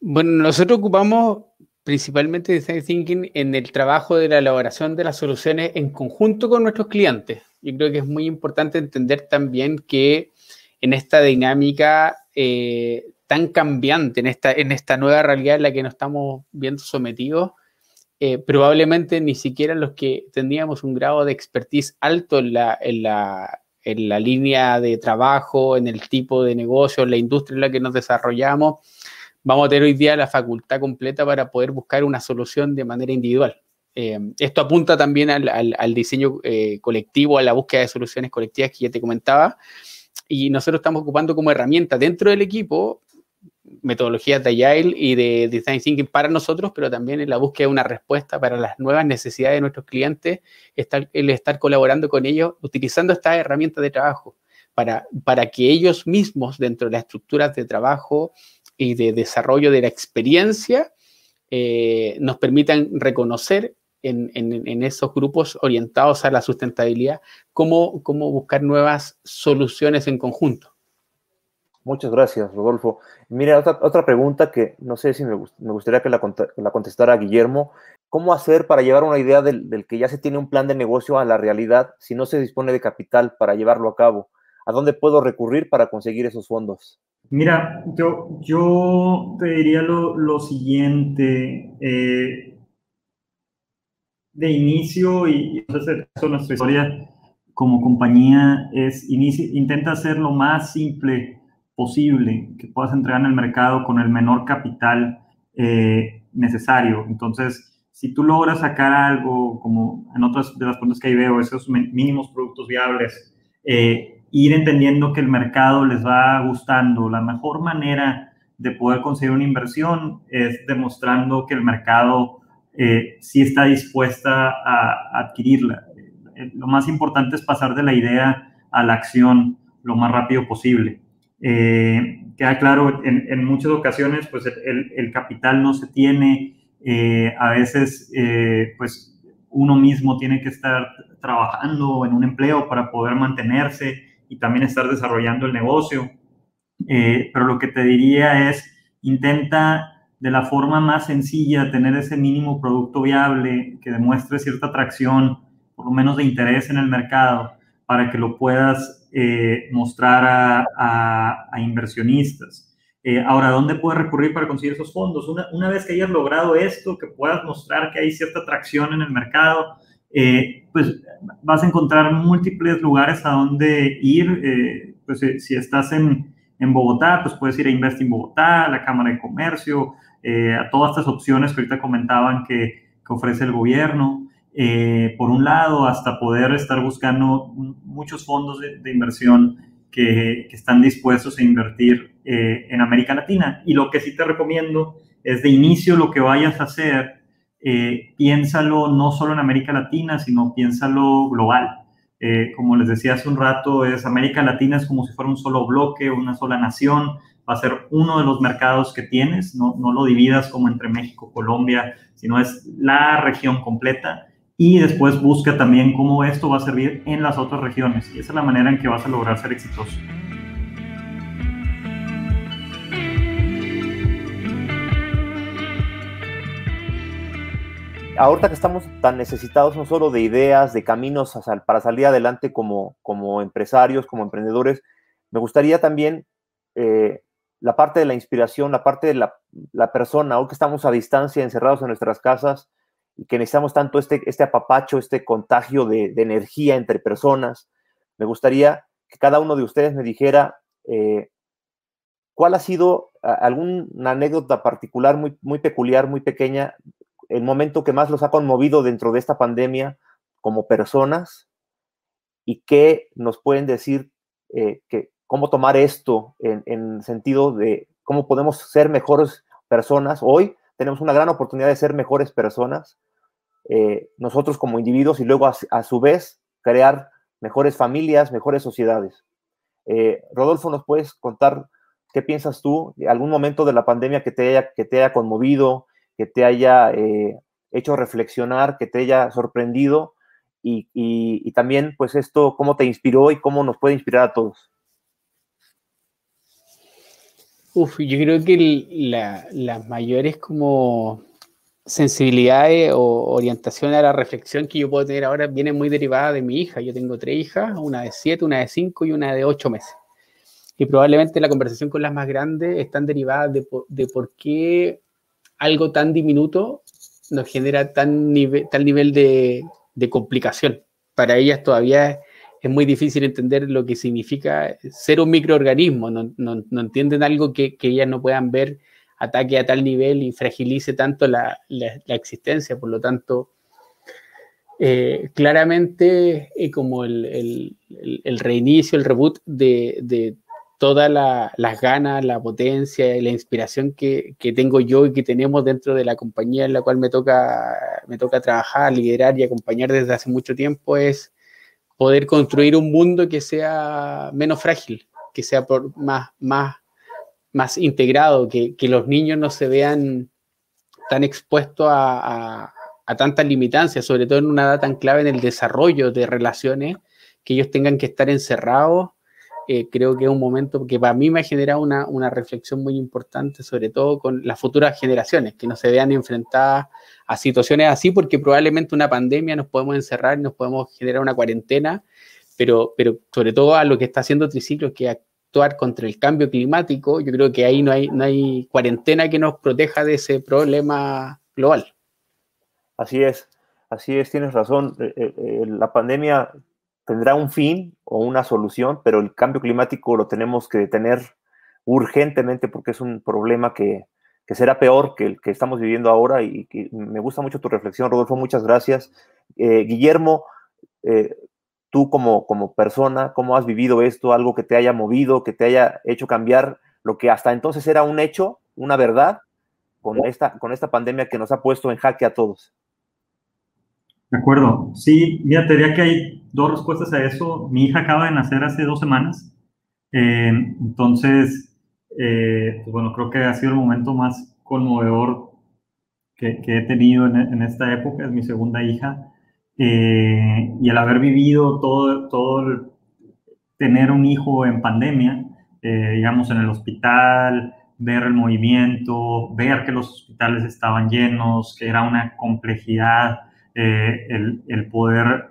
bueno, nosotros ocupamos principalmente Design Thinking en el trabajo de la elaboración de las soluciones en conjunto con nuestros clientes. Yo creo que es muy importante entender también que en esta dinámica eh, tan cambiante, en esta, en esta nueva realidad en la que nos estamos viendo sometidos, eh, probablemente ni siquiera los que teníamos un grado de expertise alto en la, en la, en la línea de trabajo, en el tipo de negocio, en la industria en la que nos desarrollamos, vamos a tener hoy día la facultad completa para poder buscar una solución de manera individual. Eh, esto apunta también al, al, diseño eh, colectivo, a la búsqueda de soluciones colectivas que ya te comentaba. Y nosotros estamos ocupando como herramienta dentro del equipo metodologías de Agile y de Design Thinking para nosotros, pero también en la búsqueda de una respuesta para las nuevas necesidades de nuestros clientes, estar, el estar colaborando con ellos, utilizando estas herramientas de trabajo para, para que ellos mismos, dentro de las estructuras de trabajo y de desarrollo de la experiencia, eh, nos permitan reconocer en, en, esos grupos orientados a la sustentabilidad cómo, cómo buscar nuevas soluciones en conjunto. Muchas gracias, Rodolfo. Mira, otra, otra pregunta que no sé si me, me gustaría que la, la, contestara Guillermo. ¿Cómo hacer para llevar una idea del, del, que ya se tiene un plan de negocio a la realidad si no se dispone de capital para llevarlo a cabo? ¿A dónde puedo recurrir para conseguir esos fondos? Mira, yo, yo te diría lo, lo siguiente. Eh, de inicio, y, y entonces nuestra historia como compañía es, inicia, intenta hacer lo más simple posible que puedas entregar en el mercado con el menor capital eh, necesario. Entonces, si tú logras sacar algo, como en otras de las preguntas que ahí veo, esos mínimos productos viables, eh, ir entendiendo que el mercado les va gustando, la mejor manera de poder conseguir una inversión es demostrando que el mercado eh, sí está dispuesta a, adquirirla. Eh, lo más importante es pasar de la idea a la acción lo más rápido posible. Eh, queda claro, en, en, muchas ocasiones, pues el, el, capital no se tiene, eh, a veces, eh, pues uno mismo tiene que estar trabajando en un empleo para poder mantenerse y también estar desarrollando el negocio. Eh, pero lo que te diría es, intenta de la forma más sencilla tener ese mínimo producto viable que demuestre cierta atracción, por lo menos de interés en el mercado, para que lo puedas eh, mostrar a, inversionistas. Eh, ahora, ¿dónde puedes recurrir para conseguir esos fondos? Una, una, vez que hayas logrado esto, que puedas mostrar que hay cierta atracción en el mercado, eh, pues vas a encontrar múltiples lugares a donde ir. Eh, pues si estás en, en, Bogotá, pues puedes ir a Investing Bogotá, a la Cámara de Comercio, eh, a todas estas opciones que ahorita comentaban que, que ofrece el gobierno eh, por un lado, hasta poder estar buscando muchos fondos de, de inversión que, que, están dispuestos a invertir eh, en América Latina. Y lo que sí te recomiendo es de inicio lo que vayas a hacer, eh, piénsalo no solo en América Latina, sino piénsalo global. Eh, como les decía hace un rato, es América Latina es como si fuera un solo bloque, una sola nación, va a ser uno de los mercados que tienes, no, no lo dividas como entre México, Colombia, sino es la región completa y después busca también cómo esto va a servir en las otras regiones. Y esa es la manera en que vas a lograr ser exitoso. Ahorita que estamos tan necesitados no solo de ideas, de caminos para salir adelante como, como empresarios, como emprendedores, me gustaría también eh, la parte de la inspiración, la parte de la, la, persona, aunque estamos a distancia, encerrados en nuestras casas, y que necesitamos tanto este, este apapacho, este contagio de, de energía entre personas, me gustaría que cada uno de ustedes me dijera eh, cuál ha sido alguna anécdota particular, muy, muy peculiar, muy pequeña, el momento que más los ha conmovido dentro de esta pandemia como personas y qué nos pueden decir eh, que cómo tomar esto en, en sentido de cómo podemos ser mejores personas. Hoy tenemos una gran oportunidad de ser mejores personas, eh, nosotros como individuos y luego a, su vez crear mejores familias, mejores sociedades. Eh, Rodolfo, ¿nos puedes contar qué piensas tú? ¿Algún momento de la pandemia que te haya, que te haya conmovido, que te haya eh, hecho reflexionar, que te haya sorprendido? Y, y, también, pues esto, ¿cómo te inspiró y cómo nos puede inspirar a todos? Uf, yo creo que la, las mayores como sensibilidades o orientación a la reflexión que yo puedo tener ahora viene muy derivada de mi hija. Yo tengo tres hijas, una de siete, una de cinco y una de ocho meses. Y probablemente la conversación con las más grandes están derivadas de, de por qué algo tan diminuto nos genera tan nivel, tal nivel de, de complicación. Para ellas todavía es, muy difícil entender lo que significa ser un microorganismo. No, no, no entienden algo que, que ellas no puedan ver ataque a tal nivel y fragilice tanto la, existencia. Por lo tanto, eh, claramente eh, como el, reinicio, el reboot de, todas las ganas, la potencia y la inspiración que, tengo yo y que tenemos dentro de la compañía en la cual me toca, me toca trabajar, liderar y acompañar desde hace mucho tiempo es poder construir un mundo que sea menos frágil, que sea por más, más más integrado, que, que, los niños no se vean tan expuestos a, a, tantas limitancias, sobre todo en una edad tan clave en el desarrollo de relaciones, que ellos tengan que estar encerrados. Eh, creo que es un momento que para mí me ha generado una, una, reflexión muy importante, sobre todo con las futuras generaciones, que no se vean enfrentadas a situaciones así, porque probablemente una pandemia nos podemos encerrar nos podemos generar una cuarentena, pero, pero sobre todo a lo que está haciendo Triciclo, que contra el cambio climático, yo creo que ahí no hay, no hay cuarentena que nos proteja de ese problema global. Así es, así es, tienes razón. Eh, eh, la pandemia tendrá un fin o una solución, pero el cambio climático lo tenemos que detener urgentemente porque es un problema que, que será peor que el que estamos viviendo ahora y, me gusta mucho tu reflexión, Rodolfo, muchas gracias. Guillermo, tú como, como persona, cómo has vivido esto, algo que te haya movido, que te haya hecho cambiar lo que hasta entonces era un hecho, una verdad, con esta, con esta pandemia que nos ha puesto en jaque a todos. De acuerdo. Sí, mira, te diría que hay dos respuestas a eso. Mi hija acaba de nacer hace dos semanas. Eh, entonces, eh, pues bueno, creo que ha sido el momento más conmovedor que, que he tenido en, en, esta época. Es mi segunda hija. Eh, y el haber vivido todo, todo el, tener un hijo en pandemia, eh, digamos en el hospital, ver el movimiento, ver que los hospitales estaban llenos, que era una complejidad eh, el, poder,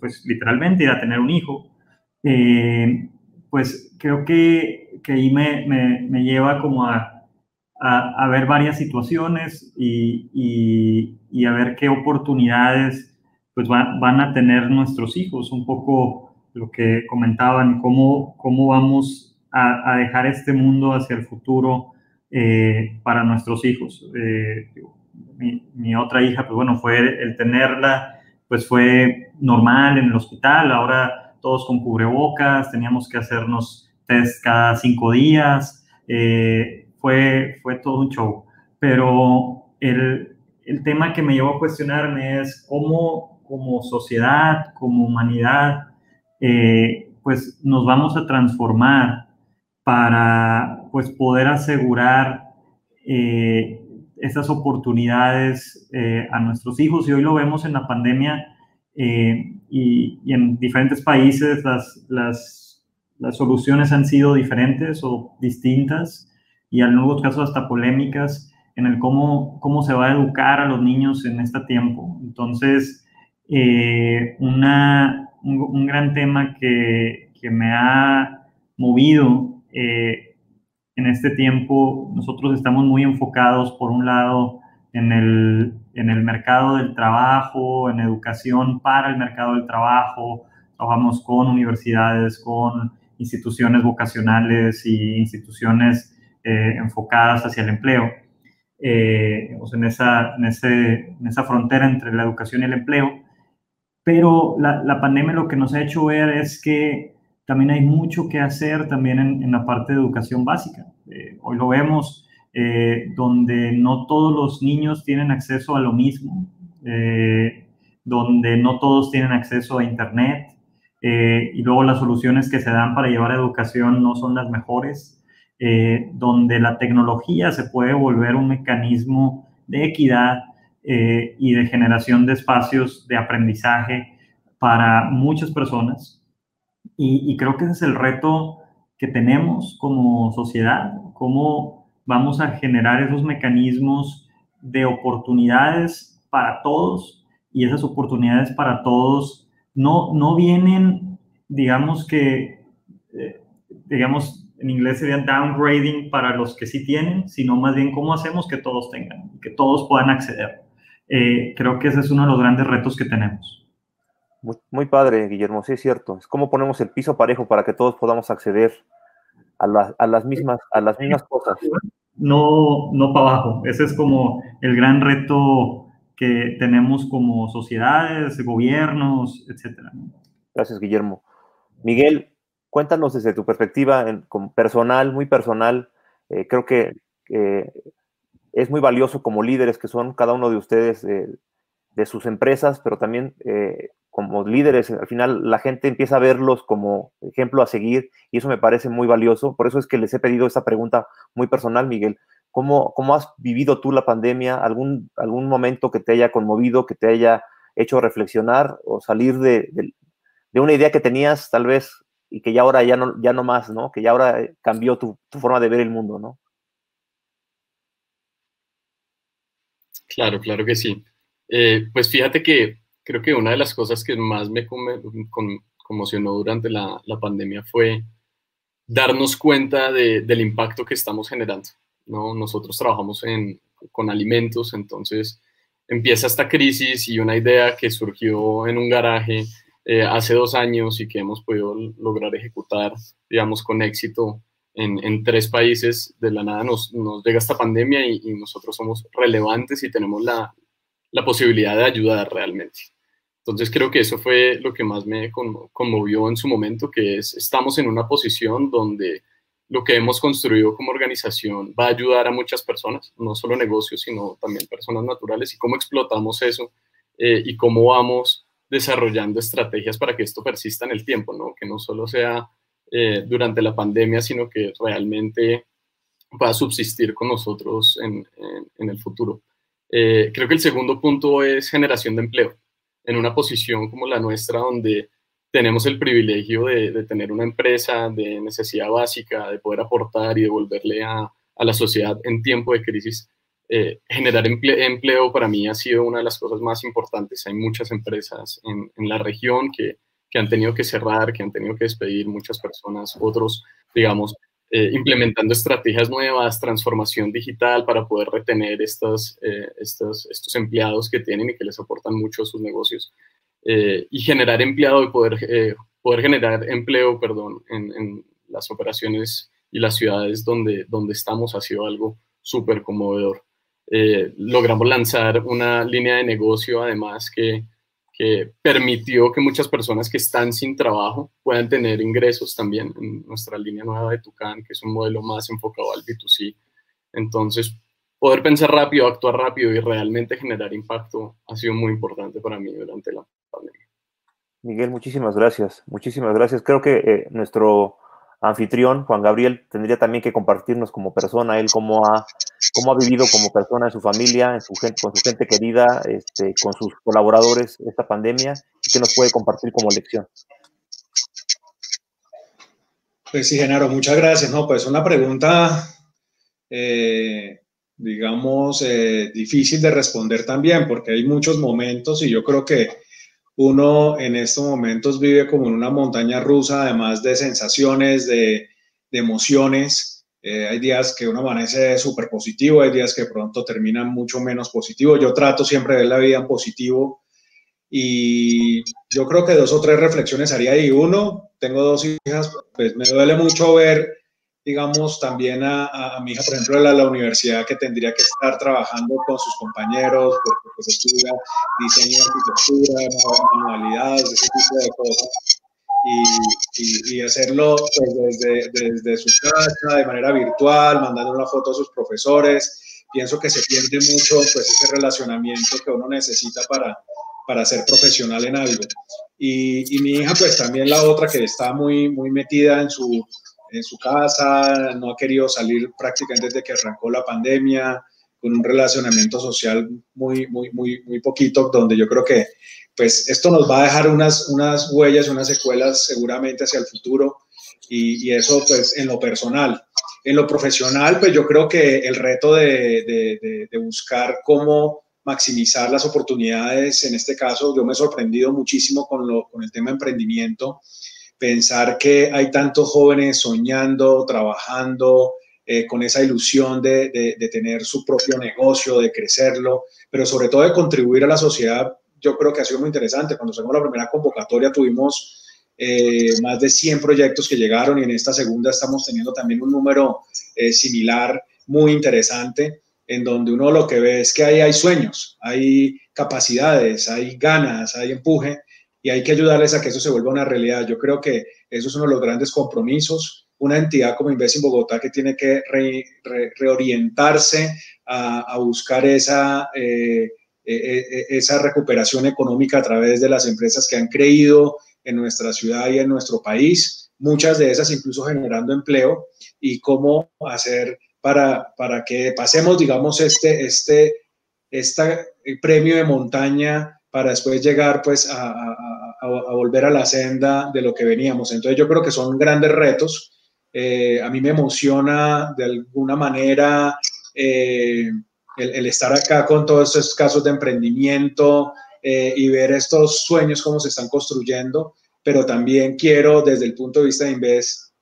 pues literalmente ir a tener un hijo, pues creo que, que ahí me, me, me, lleva como a, a, a, ver varias situaciones y, y, y a ver qué oportunidades pues van a tener nuestros hijos, un poco lo que comentaban, cómo, cómo vamos a, dejar este mundo hacia el futuro eh, para nuestros hijos. Eh, mi, otra hija, pues bueno, fue el tenerla, pues fue normal en el hospital, ahora todos con cubrebocas, teníamos que hacernos test cada cinco días, eh, fue, fue todo un show. Pero el, el tema que me llevó a cuestionarme es cómo como sociedad, como humanidad, eh, pues nos vamos a transformar para pues poder asegurar eh, esas oportunidades eh, a nuestros hijos. Y hoy lo vemos en la pandemia y, en diferentes países las, las, las, soluciones han sido diferentes o distintas y en algunos casos hasta polémicas. en el cómo, cómo se va a educar a los niños en este tiempo. Entonces, eh, una, un, gran tema que, que me ha movido eh, en este tiempo, nosotros estamos muy enfocados, por un lado, en el, en el mercado del trabajo, en educación para el mercado del trabajo, trabajamos con universidades, con instituciones vocacionales y instituciones eh, enfocadas hacia el empleo, eh, en, esa, en, ese, en, esa, frontera entre la educación y el empleo. Pero la, la, pandemia lo que nos ha hecho ver es que también hay mucho que hacer también en, la parte de educación básica. Eh, hoy lo vemos, donde no todos los niños tienen acceso a lo mismo, donde no todos tienen acceso a Internet, eh, y luego las soluciones que se dan para llevar educación no son las mejores, eh, donde la tecnología se puede volver un mecanismo de equidad eh, y de generación de espacios de aprendizaje para muchas personas. Y, creo que ese es el reto que tenemos como sociedad, cómo vamos a generar esos mecanismos de oportunidades para todos y esas oportunidades para todos no, no vienen, digamos que, eh, digamos, en inglés sería downgrading para los que sí tienen, sino más bien cómo hacemos que todos tengan, que todos puedan acceder. Eh, creo que ese es uno de los grandes retos que tenemos. Muy, padre, Guillermo, sí es cierto. Es cómo ponemos el piso parejo para que todos podamos acceder a, a las, mismas, a las mismas cosas. No, no para abajo. Ese es como el gran reto que tenemos como sociedades, gobiernos, etcétera. Gracias, Guillermo. Miguel, cuéntanos desde tu perspectiva personal, muy personal. Eh, creo que es muy valioso como líderes que son cada uno de ustedes de sus empresas, pero también eh, como líderes, al final la gente empieza a verlos como ejemplo a seguir y eso me parece muy valioso. Por eso es que les he pedido esta pregunta muy personal, Miguel. ¿Cómo, ¿Cómo, has vivido tú la pandemia? ¿Algún, ¿Algún momento que te haya conmovido, que te haya hecho reflexionar o salir de, de, una idea que tenías tal vez y que ya ahora ya no, ya no más, ¿no? Que ya ahora cambió tu, tu forma de ver el mundo, ¿no? Claro, claro que sí. Eh, pues fíjate que creo que una de las cosas que más me conmocionó durante la, pandemia fue darnos cuenta de, del impacto que estamos generando. ¿no? Nosotros trabajamos con alimentos, entonces empieza esta crisis y una idea que surgió en un garaje eh, hace dos años y que hemos podido lograr ejecutar, digamos, con éxito en, tres países, de la nada nos, llega esta pandemia y, nosotros somos relevantes y tenemos la, la, posibilidad de ayudar realmente. Entonces creo que eso fue lo que más me conmovió en su momento, que es, estamos en una posición donde lo que hemos construido como organización va a ayudar a muchas personas, no solo negocios, sino también personas naturales, y cómo explotamos eso eh, y cómo vamos desarrollando estrategias para que esto persista en el tiempo, ¿no? que no solo sea eh, durante la pandemia, sino que realmente pueda subsistir con nosotros en, en, el futuro. Eh, creo que el segundo punto es generación de empleo. En una posición como la nuestra, donde tenemos el privilegio de, tener una empresa de necesidad básica, de poder aportar y devolverle a, a la sociedad en tiempo de crisis. Eh, generar empleo para mí ha sido una de las cosas más importantes. Hay muchas empresas en, en la región que, que, han tenido que cerrar, que han tenido que despedir muchas personas, otros, digamos, eh, implementando estrategias nuevas, transformación digital para poder retener estos, eh, estos, empleados que tienen y que les aportan mucho a sus negocios. Eh, y generar empleado y poder, eh, poder generar empleo, perdón, en, en, las operaciones y las ciudades donde, donde estamos ha sido algo súper conmovedor. Logramos lanzar una línea de negocio, además, que, que permitió que muchas personas que están sin trabajo puedan tener ingresos también en nuestra línea nueva de Tucán, que es un modelo más enfocado al B2C. Entonces, poder pensar rápido, actuar rápido y realmente generar impacto ha sido muy importante para mí durante la pandemia. Miguel, muchísimas gracias, muchísimas gracias. Creo que eh, nuestro anfitrión, Juan Gabriel, tendría también que compartirnos como persona, él cómo ha, cómo ha vivido como persona en su familia, en su gente, con su gente querida, este, con sus colaboradores esta pandemia, y que nos puede compartir como lección. Pues sí, Genaro, muchas gracias. No, pues una pregunta eh, digamos, eh, difícil de responder también, porque hay muchos momentos y yo creo que uno en estos momentos vive como en una montaña rusa, además de sensaciones, de, emociones. Eh, hay días que uno amanece súper positivo, hay días que pronto terminan mucho menos positivo. Yo trato siempre de ver la vida en positivo y yo creo que dos o tres reflexiones haría ahí. Uno, tengo dos hijas, pues me duele mucho ver digamos, también a, mi hija, por ejemplo, a la, universidad que tendría que estar trabajando con sus compañeros, porque pues, estudia diseño de arquitectura, manualidades, ese tipo de cosas. Y, y, hacerlo pues, desde, desde, su casa, de manera virtual, mandando una foto a sus profesores. Pienso que se pierde mucho pues, ese relacionamiento que uno necesita para, para ser profesional en algo. Y, y, mi hija, pues también la otra que está muy, muy metida en su, en su casa, no ha querido salir prácticamente desde que arrancó la pandemia, con un relacionamiento social muy, muy, muy, muy poquito, donde yo creo que pues esto nos va a dejar unas, unas huellas, unas secuelas seguramente hacia el futuro y, y eso pues en lo personal. En lo profesional, pues yo creo que el reto de, de, de, buscar cómo maximizar las oportunidades, en este caso yo me he sorprendido muchísimo con, lo, con el tema de emprendimiento, pensar que hay tantos jóvenes soñando, trabajando, eh, con esa ilusión de, tener su propio negocio, de crecerlo, pero sobre todo de contribuir a la sociedad, yo creo que ha sido muy interesante. Cuando sacamos la primera convocatoria tuvimos eh, más de 100 proyectos que llegaron y en esta segunda estamos teniendo también un número eh, similar muy interesante, en donde uno lo que ve es que ahí hay sueños, hay capacidades, hay ganas, hay empuje y hay que ayudarles a que eso se vuelva una realidad. Yo creo que eso es uno de los grandes compromisos. Una entidad como Inves en Bogotá que tiene que reorientarse a, buscar esa, eh, e, e, e, esa recuperación económica a través de las empresas que han creído en nuestra ciudad y en nuestro país, muchas de esas incluso generando empleo y cómo hacer para, para que pasemos, digamos, este, este, este premio de montaña para después llegar pues a, volver a la senda de lo que veníamos. Entonces yo creo que son grandes retos. Eh, a mí me emociona de alguna manera eh, el, estar acá con todos estos casos de emprendimiento eh, y ver estos sueños cómo se están construyendo, pero también quiero desde el punto de vista de Inves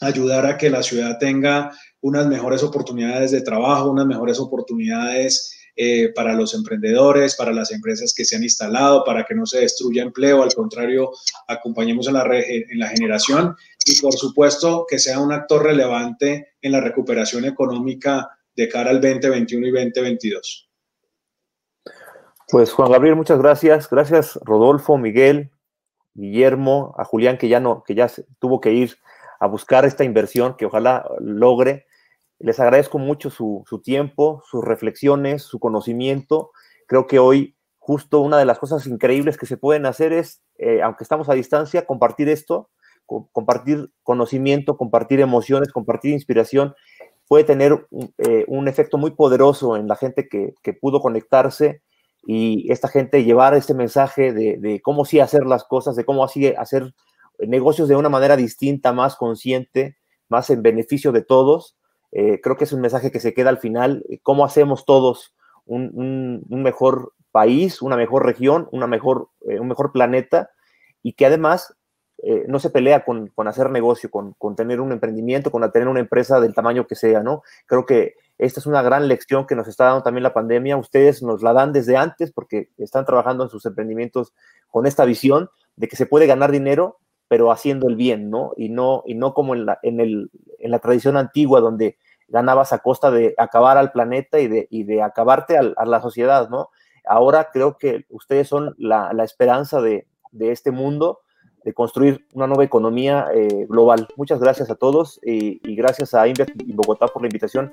ayudar a que la ciudad tenga unas mejores oportunidades de trabajo, unas mejores oportunidades eh, para los emprendedores, para las empresas que se han instalado, para que no se destruya empleo, al contrario, acompañemos en la, en la generación y por supuesto que sea un actor relevante en la recuperación económica de cara al 2021 y 2022. Pues Juan Gabriel, muchas gracias. Gracias Rodolfo, Miguel, Guillermo, a Julián que ya no, que ya tuvo que ir a buscar esta inversión que ojalá logre. Les agradezco mucho su, tiempo, sus reflexiones, su conocimiento. Creo que hoy justo una de las cosas increíbles que se pueden hacer es, eh, aunque estamos a distancia, compartir esto, compartir conocimiento, compartir emociones, compartir inspiración, puede tener eh, un, efecto muy poderoso en la gente que, pudo conectarse y esta gente llevar este mensaje de, de, cómo sí hacer las cosas, de cómo así hacer negocios de una manera distinta, más consciente, más en beneficio de todos. Eh, creo que es un mensaje que se queda al final, eh, cómo hacemos todos un, mejor país, una mejor región, una mejor, eh, un mejor planeta y que además no se pelea con, hacer negocio, con, tener un emprendimiento, con tener una empresa del tamaño que sea, ¿no? Creo que esta es una gran lección que nos está dando también la pandemia. Ustedes nos la dan desde antes porque están trabajando en sus emprendimientos con esta visión de que se puede ganar dinero pero haciendo el bien, ¿no? Y no, y no como en la, en, el, en la tradición antigua donde ganabas a costa de acabar al planeta y de, y de acabarte a la sociedad, ¿no? Ahora creo que ustedes son la, esperanza de, de, este mundo, de construir una nueva economía eh, global. Muchas gracias a todos y, y gracias a Invest y Bogotá por la invitación.